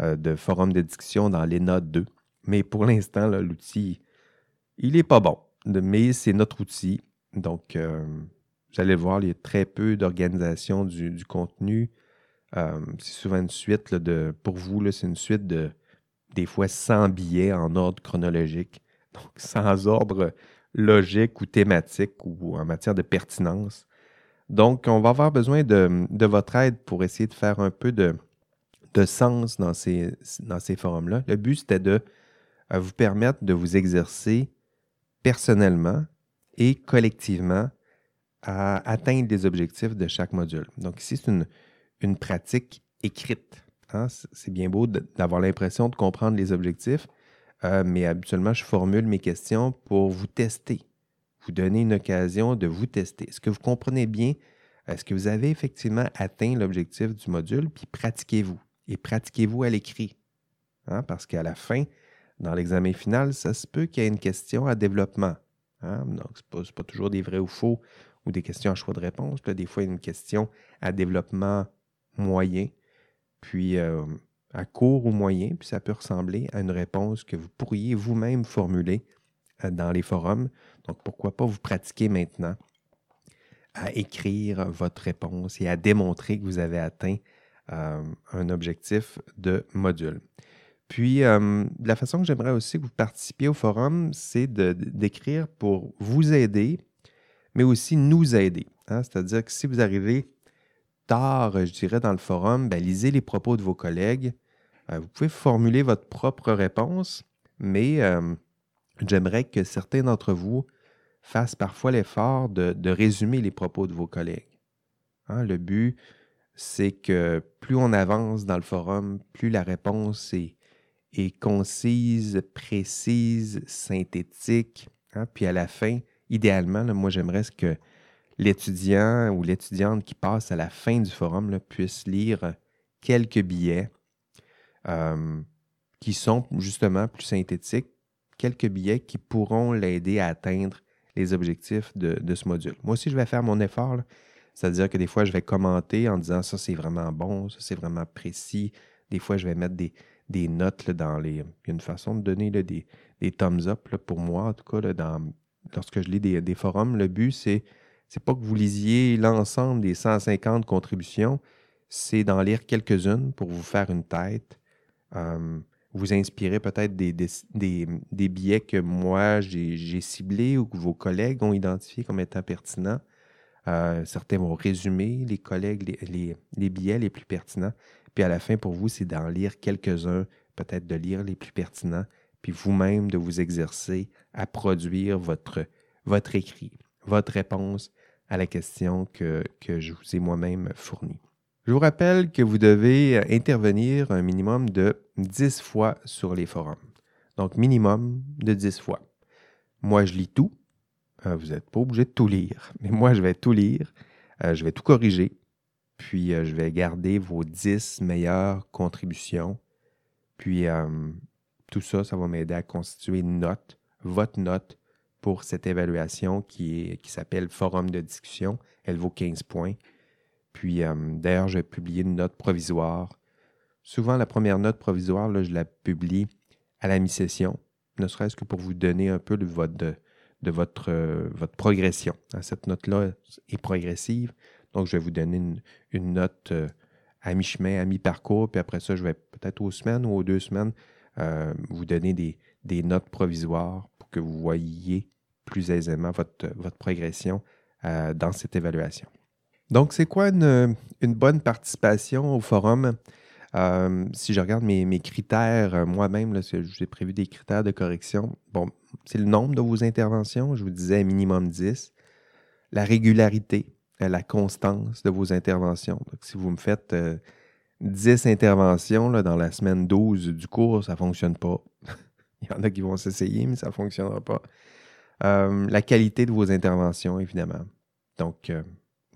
de forum de discussion dans l'ENA 2. Mais pour l'instant, l'outil, il n'est pas bon. Mais c'est notre outil. Donc, euh, vous allez voir, il y a très peu d'organisation du, contenu. Euh, c'est souvent une suite de, pour vous, c'est une suite de des fois 100 billets en ordre chronologique, donc sans ordre logique ou thématique ou en matière de pertinence. Donc, on va avoir besoin de, votre aide pour essayer de faire un peu de, de sens dans ces, dans ces forums-là. Le but, c'était de à vous permettre de vous exercer personnellement et collectivement à atteindre les objectifs de chaque module. Donc ici, c'est une, pratique écrite. Hein. C'est bien beau d'avoir l'impression de comprendre les objectifs, euh, mais habituellement, je formule mes questions pour vous tester, vous donner une occasion de vous tester. Est-ce que vous comprenez bien? Est-ce que vous avez effectivement atteint l'objectif du module? Puis pratiquez-vous. Et pratiquez-vous à l'écrit. Hein, parce qu'à la fin, dans l'examen final, ça se peut qu'il y ait une question à développement. Hein? Donc, ce n'est pas, toujours des vrais ou faux ou des questions à choix de réponse. des fois, une question à développement moyen, puis euh, à court ou moyen, puis ça peut ressembler à une réponse que vous pourriez vous-même formuler euh, dans les forums. Donc, pourquoi pas vous pratiquer maintenant à écrire votre réponse et à démontrer que vous avez atteint euh, un objectif de module. Puis, la façon que j'aimerais aussi que vous participiez au forum, c'est d'écrire pour vous aider, mais aussi nous aider. Hein? C'est-à-dire que si vous arrivez tard, je dirais, dans le forum, ben, lisez les propos de vos collègues. Euh, vous pouvez formuler votre propre réponse, mais euh, j'aimerais que certains d'entre vous fassent parfois l'effort de, résumer les propos de vos collègues. Hein? le but, c'est que plus on avance dans le forum, plus la réponse est concise, précise, synthétique. Hein? Puis à la fin, idéalement, moi j'aimerais que l'étudiant ou l'étudiante qui passe à la fin du forum puisse lire quelques billets euh, qui sont justement plus synthétiques, quelques billets qui pourront l'aider à atteindre les objectifs de, ce module. Moi aussi, je vais faire mon effort. C'est-à-dire que des fois, je vais commenter en disant ça, c'est vraiment bon, ça, c'est vraiment précis. Des fois, je vais mettre des, notes dans les. Il y a une façon de donner des, des, thumbs up pour moi, en tout cas, dans, lorsque je lis des, forums. Le but, c'est pas que vous lisiez l'ensemble des 150 contributions, c'est d'en lire quelques-unes pour vous faire une tête, euh, vous inspirer peut-être des, des, billets que moi j'ai ciblés ou que vos collègues ont identifiés comme étant pertinents. Euh, certains vont résumer les collègues, les, les, billets les plus pertinents. Puis à la fin, pour vous, c'est d'en lire quelques-uns, peut-être de lire les plus pertinents, vous-même de vous exercer à produire votre, votre écrit, votre réponse à la question que, que je vous ai moi-même fournie. Je vous rappelle que vous devez intervenir un minimum de 10 fois sur les forums. Donc, minimum de 10 fois. Moi, je lis tout. Euh, vous n'êtes pas obligé de tout lire, mais moi, je vais tout lire. Euh, je vais tout corriger. Puis euh, je vais garder vos 10 meilleures contributions. Puis tout ça, ça va m'aider à constituer une note, votre note pour cette évaluation qui, qui s'appelle Forum de discussion. Elle vaut 15 points. Puis euh, d'ailleurs, je vais publier une note provisoire. Souvent, la première note provisoire, là, je la publie à la mi-session, ne serait-ce que pour vous donner un peu de votre, de, votre, progression. Cette note-là est progressive. Donc, je vais vous donner une, note euh, à mi-chemin, à mi-parcours, puis après ça, je vais peut-être aux semaines ou aux deux semaines euh, vous donner des, notes provisoires pour que vous voyiez plus aisément votre, progression euh, dans cette évaluation. Donc, c'est quoi une, bonne participation au forum? si je regarde mes, critères moi-même, j'ai prévu des critères de correction. Bon, c'est le nombre de vos interventions, je vous disais minimum 10. La régularité, la constance de vos interventions. Donc, si vous me faites 10 euh, interventions dans la semaine 12 du cours, ça ne fonctionne pas. Il y en a qui vont s'essayer, mais ça ne fonctionnera pas. Euh, la qualité de vos interventions, évidemment. Donc, euh,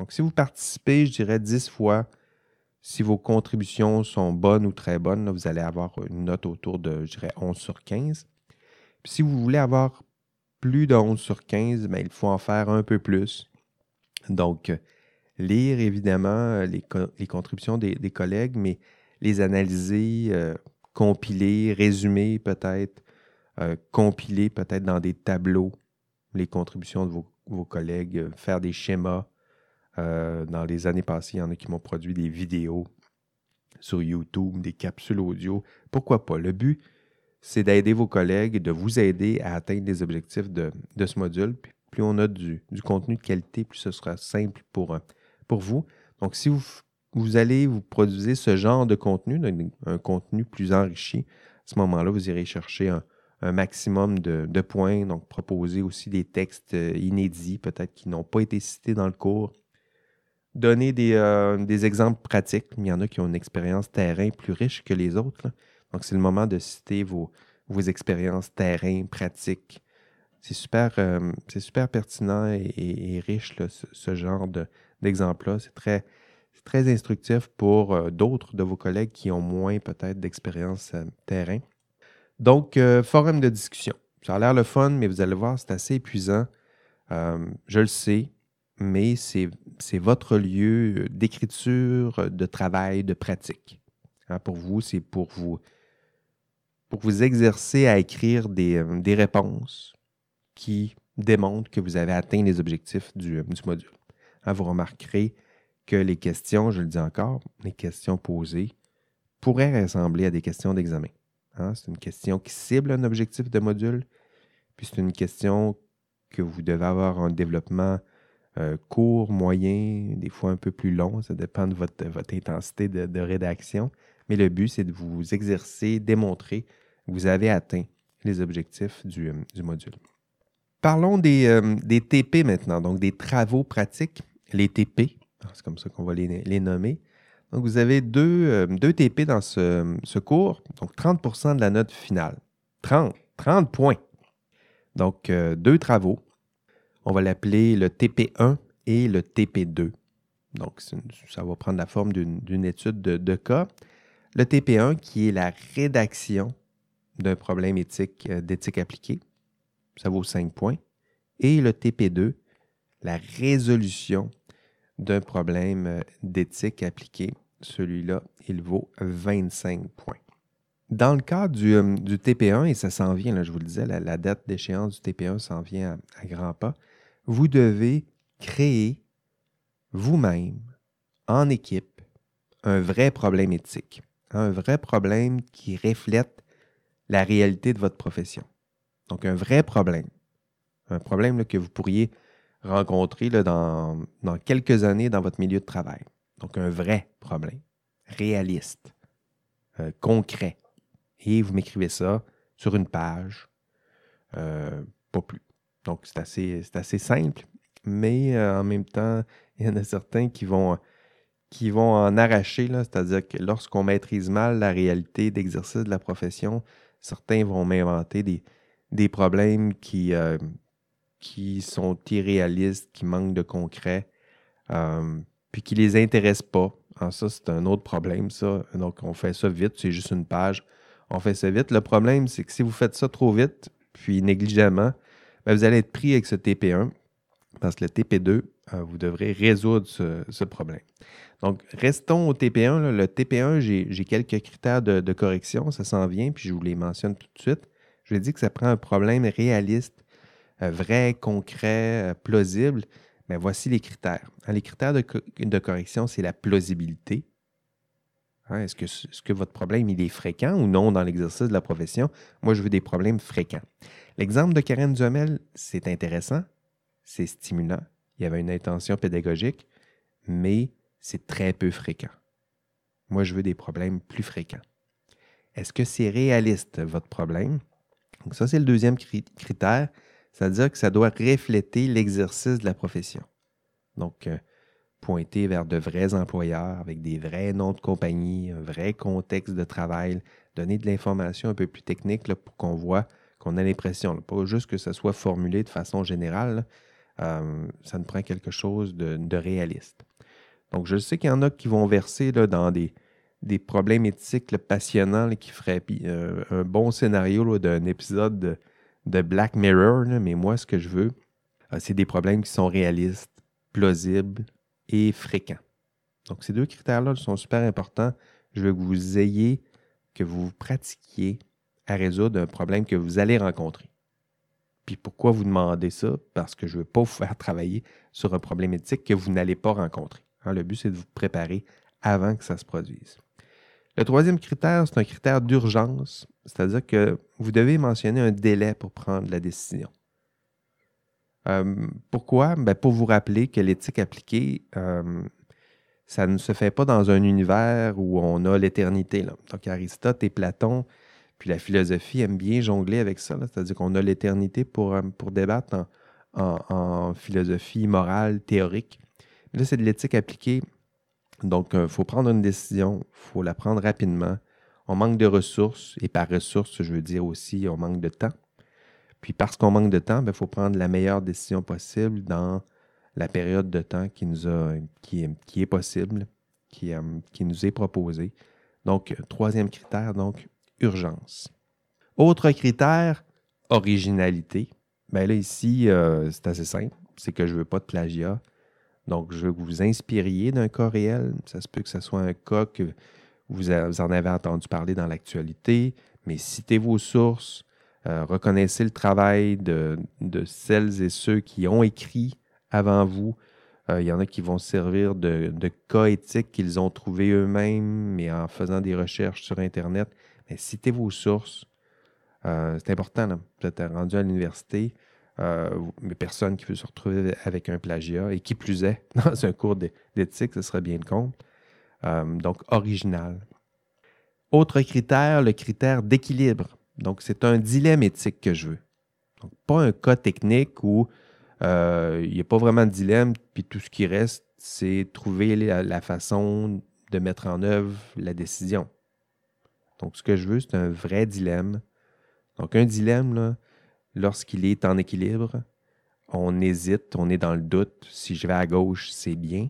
si vous participez, je dirais 10 fois, si vos contributions sont bonnes ou très bonnes, vous allez avoir une note autour de, je dirais, 11 sur 15. Puis si vous voulez avoir plus de 11 sur 15, bien, il faut en faire un peu plus. Donc, lire évidemment les, contributions des, collègues, mais les analyser, euh, compiler, résumer peut-être, euh, compiler peut-être dans des tableaux les contributions de vos, collègues, euh, faire des schémas. dans les années passées, il y en a qui m'ont produit des vidéos sur YouTube, des capsules audio. Pourquoi pas? Le but, c'est d'aider vos collègues, de vous aider à atteindre les objectifs de, ce module. plus on a du, contenu de qualité, plus ce sera simple pour, vous. Donc, si vous, vous allez vous produire ce genre de contenu, un contenu plus enrichi, à ce moment-là, vous irez chercher un, maximum de, points, donc proposer aussi des textes euh, inédits, peut-être qui n'ont pas été cités dans le cours. Donner des, euh, des, exemples pratiques. Il y en a qui ont une expérience terrain plus riche que les autres. Donc, c'est le moment de citer vos, vos expériences terrain, pratiques. C'est super, euh, super pertinent et, riche, ce, genre d'exemple-là. c'est très, instructif pour euh, d'autres de vos collègues qui ont moins peut-être d'expérience euh, terrain. Donc, euh, forum de discussion. Ça a l'air le fun, mais vous allez voir, c'est assez épuisant. je le sais, mais c'est votre lieu d'écriture, de travail, de pratique. Hein, pour vous, c'est pour vous, exercer à écrire des, réponses qui démontrent que vous avez atteint les objectifs du module. Hein, vous remarquerez que les questions, je le dis encore, les questions posées pourraient ressembler à des questions d'examen. Hein. C'est une question qui cible un objectif de module, puis c'est une question que vous devez avoir un développement euh, court, moyen, des fois un peu plus long, ça dépend de votre, votre intensité de, rédaction. Mais le but, c'est de vous exercer, démontrer que vous avez atteint les objectifs du, euh, module. Parlons des, euh, des, TP maintenant, donc des travaux pratiques. Les TP, ah, c'est comme ça qu'on va les, nommer. Donc, vous avez deux, euh, TP dans ce, cours, donc 30% de la note finale. 30, 30 points. Donc, euh, deux travaux. On va l'appeler le TP1 et le TP2. Donc, ça va prendre la forme d'une étude de, cas. Le TP1 qui est la rédaction d'un problème éthique euh, d'éthique appliquée. Ça vaut 5 points. Et le TP2, la résolution d'un problème euh, d'éthique appliqué. Celui-là, il vaut 25 points. Dans le cas du, euh, TP1, et ça s'en vient, je vous le disais, la, date d'échéance du TP1 s'en vient à, grands pas, vous devez créer vous-même, en équipe, un vrai problème éthique, un vrai problème qui reflète la réalité de votre profession. Donc, un vrai problème, un problème que vous pourriez rencontrer dans, quelques années dans votre milieu de travail. Donc, un vrai problème, réaliste, euh, concret. Et vous m'écrivez ça sur une page, euh, pas plus. Donc, c'est assez, assez simple, mais euh, en même temps, il y en a certains qui vont, qui vont en arracher, c'est-à-dire que lorsqu'on maîtrise mal la réalité d'exercice de la profession, certains vont m'inventer des, des problèmes qui, qui sont irréalistes, qui manquent de concret, euh, puis qui les intéressent pas. Ah, ça, c'est un autre problème, ça. Donc, on fait ça vite, c'est juste une page. On fait ça vite. Le problème, c'est que si vous faites ça trop vite, puis négligemment, ben, vous allez être pris avec ce TP1, parce que le TP2, euh, vous devrez résoudre ce, problème. Donc, restons au TP1. Le TP1, j'ai quelques critères de, de correction, ça s'en vient, puis je vous les mentionne tout de suite. Je vais dire que ça prend un problème réaliste vrai, concret, euh, plausible, mais voici les critères. Hein, les critères de, correction, c'est la plausibilité. Hein, est-ce, que, que, votre problème il est fréquent ou non dans l'exercice de la profession? Moi, je veux des problèmes fréquents. L'exemple de Karen Duhamel, c'est intéressant, c'est stimulant. Il y avait une intention pédagogique, mais c'est très peu fréquent. Moi, je veux des problèmes plus fréquents. Est-ce que c'est réaliste, votre problème? Donc ça, c'est le deuxième critère c'est-à-dire que ça doit refléter l'exercice de la profession. Donc, euh, pointer vers de vrais employeurs avec des vrais noms de compagnie, un vrai contexte de travail, donner de l'information un peu plus technique pour qu'on voit qu'on a l'impression, pas juste que ça soit formulé de façon générale, euh, ça nous prend quelque chose de, réaliste. Donc, je sais qu'il y en a qui vont verser dans des, des problèmes éthiques passionnants qui feraient euh, un bon scénario d'un épisode de, Black Mirror, mais moi, ce que je veux, euh, c'est des problèmes qui sont réalistes, plausibles et fréquents. Donc, ces deux critères-là sont super importants. Je veux que vous ayez, que vous pratiquiez à résoudre un problème que vous allez rencontrer. Puis pourquoi vous demandez ça? Parce que je ne veux pas vous faire travailler sur un problème éthique que vous n'allez pas rencontrer. Hein, le but, c'est de vous préparer avant que ça se produise. Le troisième critère, c'est un critère d'urgence, c'est-à-dire que vous devez mentionner un délai pour prendre la décision. Euh, pourquoi? Ben, pour vous rappeler que l'éthique appliquée, euh, ça ne se fait pas dans un univers où on a l'éternité. Donc Aristote et Platon puis la philosophie aime bien jongler avec ça, c'est-à-dire qu'on a l'éternité pour, euh, pour débattre en, philosophie morale, théorique. là, c'est de l'éthique appliquée. Donc, il euh, faut prendre une décision, il faut la prendre rapidement. On manque de ressources, et par ressources, je veux dire aussi, on manque de temps. Puis parce qu'on manque de temps, il ben, faut prendre la meilleure décision possible dans la période de temps qui, nous a, qui, est possible, qui, euh, qui nous est proposée. Donc, troisième critère, donc, urgence. Autre critère, originalité. Bien là, ici, euh, c'est assez simple. C'est que je ne veux pas de plagiat. Donc, je veux que vous vous inspiriez d'un cas réel. Ça se peut que ce soit un cas que vous, en avez entendu parler dans l'actualité, mais citez vos sources, euh, reconnaissez le travail de, celles et ceux qui ont écrit avant vous. Euh, il y en a qui vont servir de, cas éthiques qu'ils ont trouvés eux-mêmes, mais en faisant des recherches sur Internet citez vos sources. Euh, c'est important. Vous êtes rendu à l'université, euh, mais personne qui veut se retrouver avec un plagiat, et qui plus est, dans un cours d'éthique, ce serait bien le compte. Euh, donc, original. Autre critère, le critère d'équilibre. Donc, c'est un dilemme éthique que je veux. Donc, pas un cas technique où il n'y a pas vraiment de dilemme, puis tout ce qui reste, c'est trouver la façon de mettre en œuvre la décision. Donc, ce que je veux, c'est un vrai dilemme. Donc, un dilemme, lorsqu'il est en équilibre, on hésite, on est dans le doute. Si je vais à gauche, c'est bien.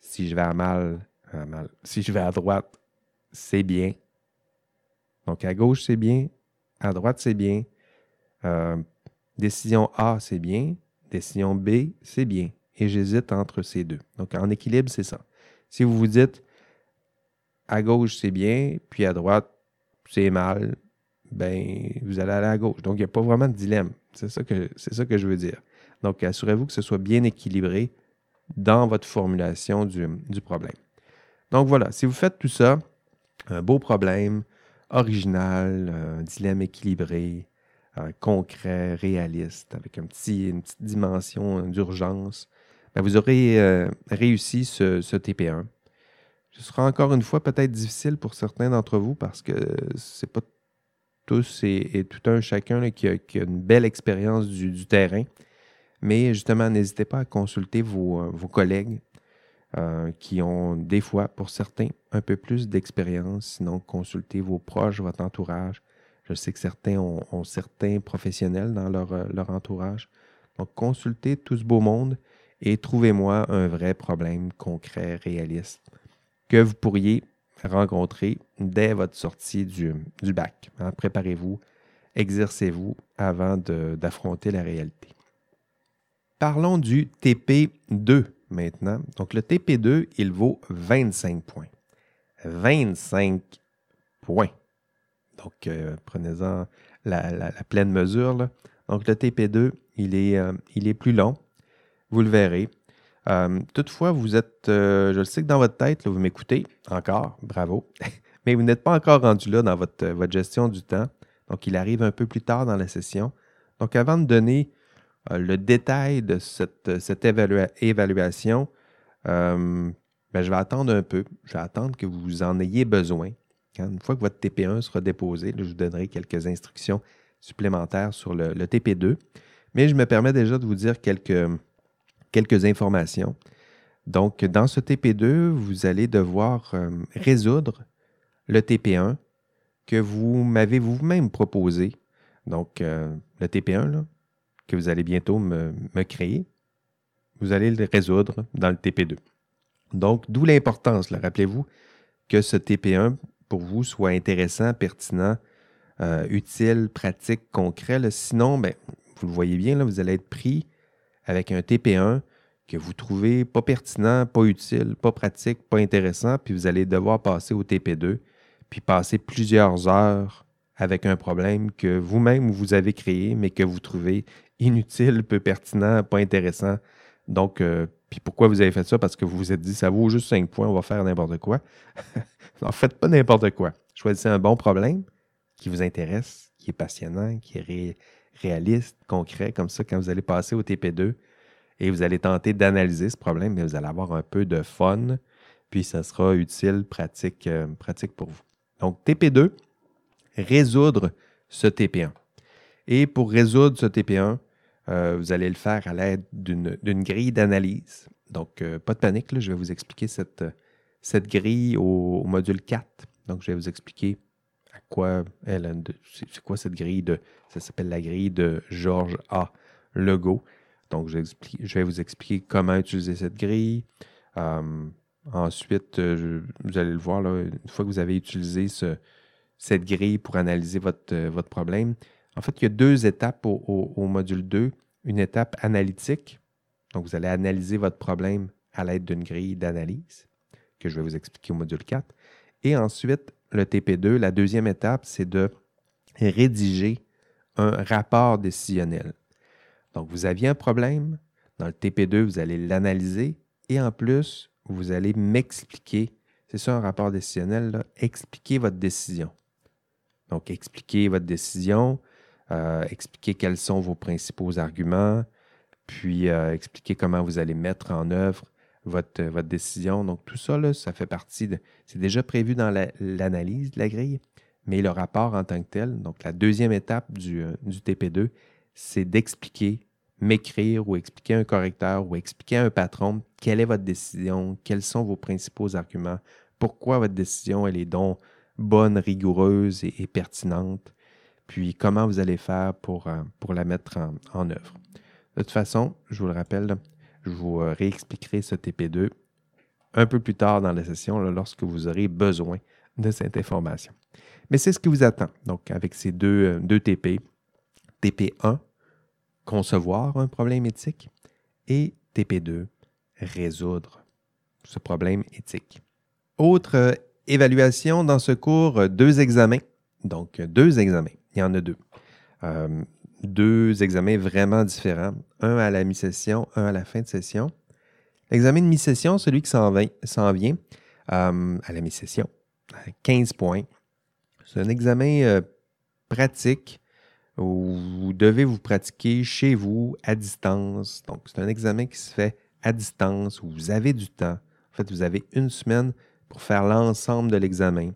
Si je vais à mal, à mal. Si je vais à droite, c'est bien. Donc, à gauche, c'est bien. À droite, c'est bien. Euh, décision A, c'est bien. Décision B, c'est bien. Et j'hésite entre ces deux. Donc, en équilibre, c'est ça. Si vous vous dites, à gauche, c'est bien, puis à droite, c'est mal, ben, vous allez aller à gauche. Donc, il n'y a pas vraiment de dilemme. C'est ça, que, je veux dire. Donc, assurez-vous que ce soit bien équilibré dans votre formulation du, problème. Donc, voilà, si vous faites tout ça, un beau problème, original, un dilemme équilibré, concret, réaliste, avec un petit, une petite dimension d'urgence, ben, vous aurez euh, réussi ce, ce TP1. Ce sera encore une fois peut-être difficile pour certains d'entre vous parce que c'est pas tous et, tout un chacun qui, a, une belle expérience du, terrain. Mais justement, n'hésitez pas à consulter vos, euh, collègues euh, qui ont des fois, pour certains, un peu plus d'expérience. Sinon, consultez vos proches, votre entourage. Je sais que certains ont, certains professionnels dans euh, leur entourage. Donc, consultez tout ce beau monde et trouvez-moi un vrai problème concret, réaliste que vous pourriez rencontrer dès votre sortie du, bac. Hein. Préparez-vous, exercez-vous avant d'affronter la réalité. Parlons du TP2 maintenant. Donc le TP2, il vaut 25 points. 25 points. Donc euh, prenez-en la, pleine mesure. Donc le TP2, il est, euh, il est plus long. Vous le verrez. Euh, toutefois, vous êtes, euh, je le sais que dans votre tête, vous m'écoutez encore, bravo, mais vous n'êtes pas encore rendu là dans votre, euh, votre, gestion du temps. Donc, il arrive un peu plus tard dans la session. Donc, avant de donner le détail de cette, cette évaluation, ben, je vais attendre un peu. Je vais attendre que vous en ayez besoin. Une fois que votre TP1 sera déposé, je vous donnerai quelques instructions supplémentaires sur le TP2. Mais je me permets déjà de vous dire quelques quelques informations. Donc, dans ce TP2, vous allez devoir résoudre le TP1 que vous m'avez vous-même proposé. Donc, le TP1 que vous allez bientôt me, me créer, vous allez le résoudre dans le TP2. Donc, d'où l'importance, rappelez-vous, que ce TP1 pour vous soit intéressant, pertinent, euh, utile, pratique, concret. Sinon, ben, vous le voyez bien, là, vous allez être pris avec un TP1 que vous trouvez pas pertinent, pas utile, pas pratique, pas intéressant, puis vous allez devoir passer au TP2, puis passer plusieurs heures avec un problème que vous-même vous avez créé, mais que vous trouvez inutile, peu pertinent, pas intéressant. Donc, euh, puis pourquoi vous avez fait ça? Parce que vous vous êtes dit, ça vaut juste 5 points, on va faire n'importe quoi. en faites pas n'importe quoi. Choisissez un bon problème qui vous intéresse, qui est passionnant, qui est réaliste, concret. Comme ça, quand vous allez passer au TP2 et vous allez tenter d'analyser ce problème, mais vous allez avoir un peu de fun, puis ça sera utile, pratique, euh, pratique pour vous. Donc, TP2, résoudre ce TP1. Et pour résoudre ce TP1, euh, vous allez le faire à l'aide d'une grille d'analyse. Donc, euh, pas de panique, je vais vous expliquer cette, cette grille au, module 4. Donc, je vais vous expliquer à quoi elle c'est quoi cette grille de. Ça s'appelle la grille de Georges A. Legault. Donc, je, vais vous expliquer comment utiliser cette grille. Euh, ensuite, vous allez le voir, une fois que vous avez utilisé cette grille pour analyser votre, votre problème, en fait, il y a deux étapes au, module 2. Une étape analytique. Donc, vous allez analyser votre problème à l'aide d'une grille d'analyse que je vais vous expliquer au module 4. Et ensuite, le TP2, la deuxième étape, c'est de rédiger un rapport décisionnel. Donc, vous aviez un problème. Dans le TP2, vous allez l'analyser et en plus, vous allez m'expliquer. C'est ça un rapport décisionnel, expliquer votre décision. Donc, expliquer votre décision, euh, expliquer quels sont vos principaux arguments, puis euh, expliquer comment vous allez mettre en œuvre votre, votre décision. Donc, tout ça, ça fait partie de. C'est déjà prévu dans l'analyse de la grille, mais le rapport en tant que tel, donc la deuxième étape du, euh, du TP2, c'est d'expliquer, m'écrire ou expliquer un correcteur ou expliquer à un patron quelle est votre décision, quels sont vos principaux arguments, pourquoi votre décision elle est donc bonne, rigoureuse et pertinente puis comment vous allez faire pour, euh, pour la mettre en, œuvre. De toute façon, je vous le rappelle, je vous euh, réexpliquerai ce TP2 un peu plus tard dans la session, lorsque vous aurez besoin de cette information. Mais c'est ce qui vous attend. Donc, avec ces deux, euh, deux TP, TP1, concevoir un problème éthique, et TP2, résoudre ce problème éthique. Autre évaluation dans ce cours, deux examens. Donc, deux examens il y en a deux. Euh, deux examens vraiment différents, un à la mi-session, un à la fin de session. L'examen de mi-session, celui qui s'en vient euh, à la mi-session, 15 points. C'est un examen euh, pratique où vous devez vous pratiquer chez vous à distance. Donc, c'est un examen qui se fait à distance où vous avez du temps. En fait, vous avez une semaine pour faire l'ensemble de l'examen.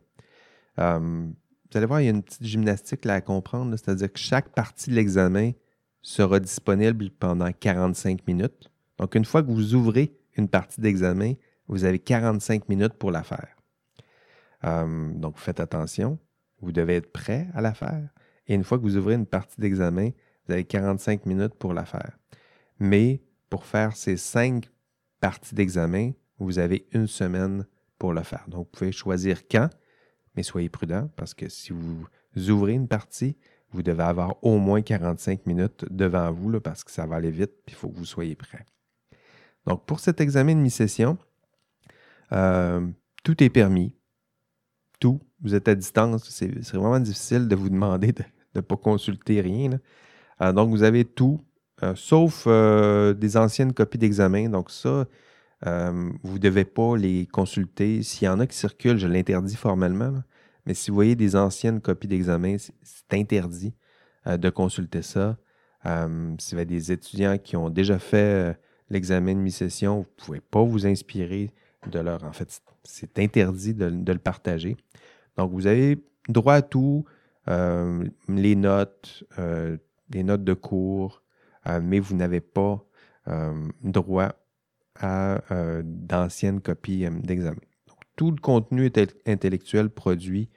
Vous allez voir, il y a une petite gymnastique là à comprendre, c'est-à-dire que chaque partie de l'examen sera disponible pendant 45 minutes. Donc, une fois que vous ouvrez une partie d'examen, vous avez 45 minutes pour la faire. Euh, donc, faites attention. Vous devez être prêt à la faire. Et une fois que vous ouvrez une partie d'examen, vous avez 45 minutes pour la faire. Mais pour faire ces cinq parties d'examen, vous avez une semaine pour le faire. Donc, vous pouvez choisir quand mais soyez prudent parce que si vous ouvrez une partie, vous devez avoir au moins 45 minutes devant vous parce que ça va aller vite, puis il faut que vous soyez prêt. Donc, pour cet examen de mi-session, euh, tout est permis. Tout. Vous êtes à distance. C'est vraiment difficile de vous demander de ne pas consulter rien. Euh, donc, vous avez tout, euh, sauf des anciennes copies d'examen. Donc, ça, euh, vous ne devez pas les consulter. S'il y en a qui circulent, je l'interdis formellement. Mais si vous voyez des anciennes copies d'examen, c'est interdit euh, de consulter ça. Euh, si vous avez des étudiants qui ont déjà fait l'examen de mi-session, vous ne pouvez pas vous inspirer de leur. En fait, c'est interdit de, le partager. Donc, vous avez droit à tout, les notes, les notes de cours, mais vous n'avez pas droit à d'anciennes copies d'examen. Tout le contenu intellectuel produit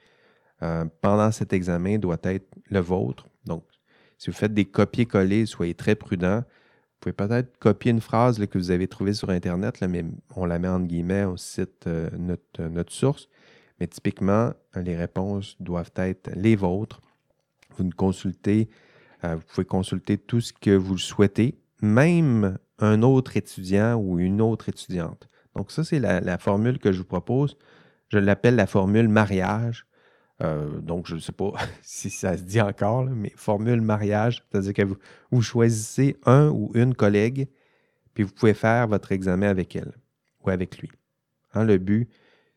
pendant cet examen doit être le vôtre. Donc, si vous faites des copier-coller, soyez très prudent. Vous pouvez peut-être copier une phrase que vous avez trouvée sur Internet, mais on la met en guillemets, on cite euh, euh, notre, source. Mais typiquement, les réponses doivent être les vôtres. Vous consultez, euh, vous pouvez consulter tout ce que vous souhaitez, même un autre étudiant ou une autre étudiante. Donc, ça, c'est la formule que je vous propose. Je l'appelle la formule mariage. Euh, donc, je ne sais pas si ça se dit encore, mais formule mariage, c'est-à-dire que vous, choisissez un ou une collègue, puis vous pouvez faire votre examen avec elle ou avec lui. Hein, le but,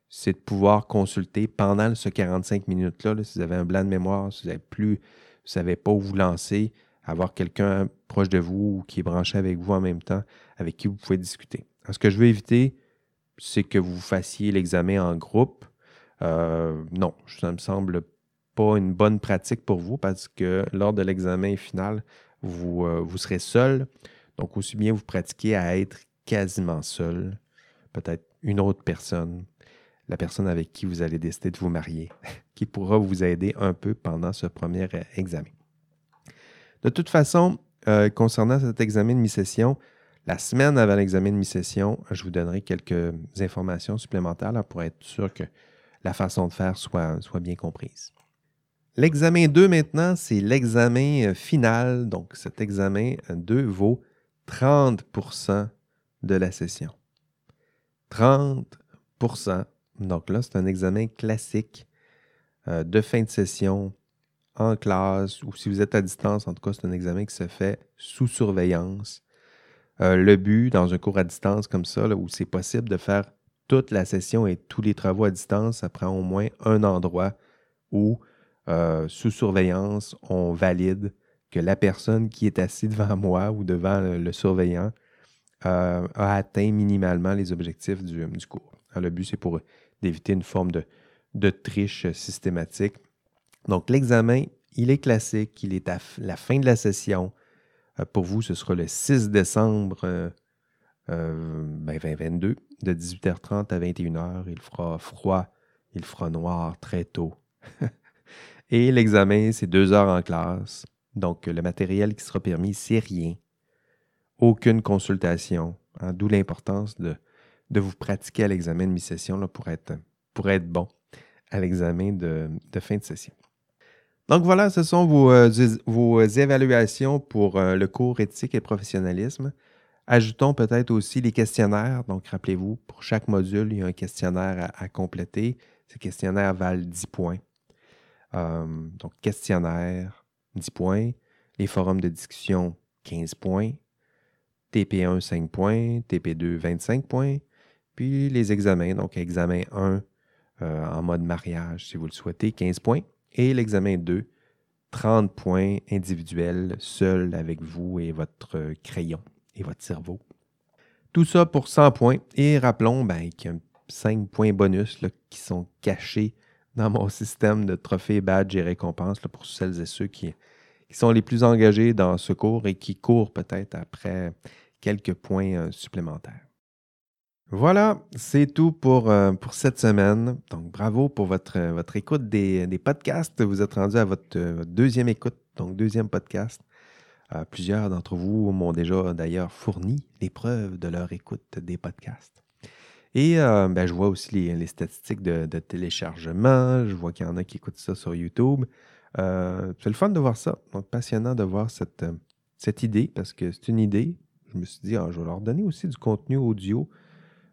c'est de pouvoir consulter pendant ce 45 minutes-là, si vous avez un blanc de mémoire, si vous n'avez plus, vous ne savez pas où vous lancer, avoir quelqu'un proche de vous ou qui est branché avec vous en même temps, avec qui vous pouvez discuter. ce que je veux éviter, c'est que vous fassiez l'examen en groupe euh, non, ça me semble pas une bonne pratique pour vous parce que lors de l'examen final, vous, euh, vous serez seul. Donc, aussi bien vous pratiquer à être quasiment seul, peut-être une autre personne, la personne avec qui vous allez décider de vous marier, qui pourra vous aider un peu pendant ce premier euh, examen. De toute façon, concernant cet examen de mi-session, la semaine avant l'examen de mi-session, je vous donnerai quelques informations supplémentaires pour être sûr que la façon de faire soit, bien comprise. L'examen 2 maintenant, c'est l'examen euh, final. Donc cet examen 2 vaut 30% de la session. 30% Donc là, c'est un examen classique euh, de fin de session en classe ou si vous êtes à distance, en tout cas, c'est un examen qui se fait sous surveillance. Euh, le but dans un cours à distance comme ça, où c'est possible de faire toute la session et tous les travaux à distance, ça prend au moins un endroit où, euh, sous surveillance, on valide que la personne qui est assise devant moi ou devant le, surveillant euh, a atteint minimalement les objectifs du, cours. le but, c'est pour d'éviter une forme de, de, triche systématique. Donc, l'examen, il est classique, il est à la fin de la session. Euh, pour vous, ce sera le 6 décembre 2022. Ben, de 18h30 à 21h. Il fera froid, il fera noir très tôt. Et l'examen, c'est deux heures en classe. Donc, le matériel qui sera permis, c'est rien. Aucune consultation. Hein, d'où l'importance de, vous pratiquer à l'examen de mi-session pour être, pour être bon à l'examen de, fin de session. Donc voilà, ce sont vos, euh, vos évaluations pour euh, le cours éthique et professionnalisme. Ajoutons peut-être aussi les questionnaires. Donc, rappelez-vous, pour chaque module, il y a un questionnaire à, compléter. Ces questionnaires valent 10 points. Euh, donc, questionnaire, 10 points. Les forums de discussion, 15 points. TP1, 5 points. TP2, 25 points. Puis les examens, donc examen 1 euh, en mode mariage, si vous le souhaitez, 15 points. Et l'examen 2, 30 points individuels, seul avec vous et votre crayon votre cerveau. Tout ça pour 100 points. Et rappelons ben, qu'il y a 5 points bonus qui sont cachés dans mon système de trophées, badges et récompenses pour celles et ceux qui, qui, sont les plus engagés dans ce cours et qui courent peut-être après quelques points euh, supplémentaires. Voilà, c'est tout pour, euh, pour cette semaine. Donc, bravo pour votre, votre écoute des, podcasts. Vous êtes rendu à votre, votre deuxième écoute, donc deuxième podcast. Euh, plusieurs d'entre vous m'ont déjà d'ailleurs fourni les preuves de leur écoute des podcasts. Et euh, ben, je vois aussi les, statistiques de, téléchargement. Je vois qu'il y en a qui écoutent ça sur YouTube. Euh, c'est le fun de voir ça. Donc, passionnant de voir cette, cette idée parce que c'est une idée. Je me suis dit, ah, je vais leur donner aussi du contenu audio.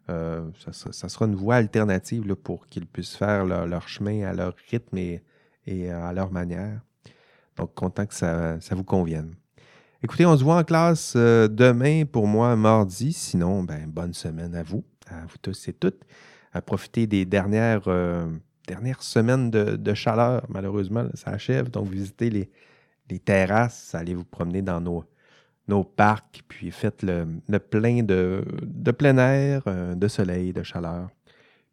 Ça, sera une voie alternative pour qu'ils puissent faire leur, chemin à leur rythme et, à leur manière. Donc, content que ça, ça vous convienne. Écoutez, on se voit en classe euh, demain pour moi, mardi. Sinon, ben, bonne semaine à vous, à vous tous et toutes. À profiter des dernières, euh, dernières semaines de, chaleur. Malheureusement, ça achève. Donc, visitez les, terrasses, allez vous promener dans nos, nos parcs, puis faites le, plein de, de, plein air, euh, de soleil, de chaleur.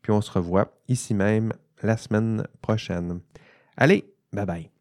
Puis on se revoit ici même la semaine prochaine. Allez, bye bye.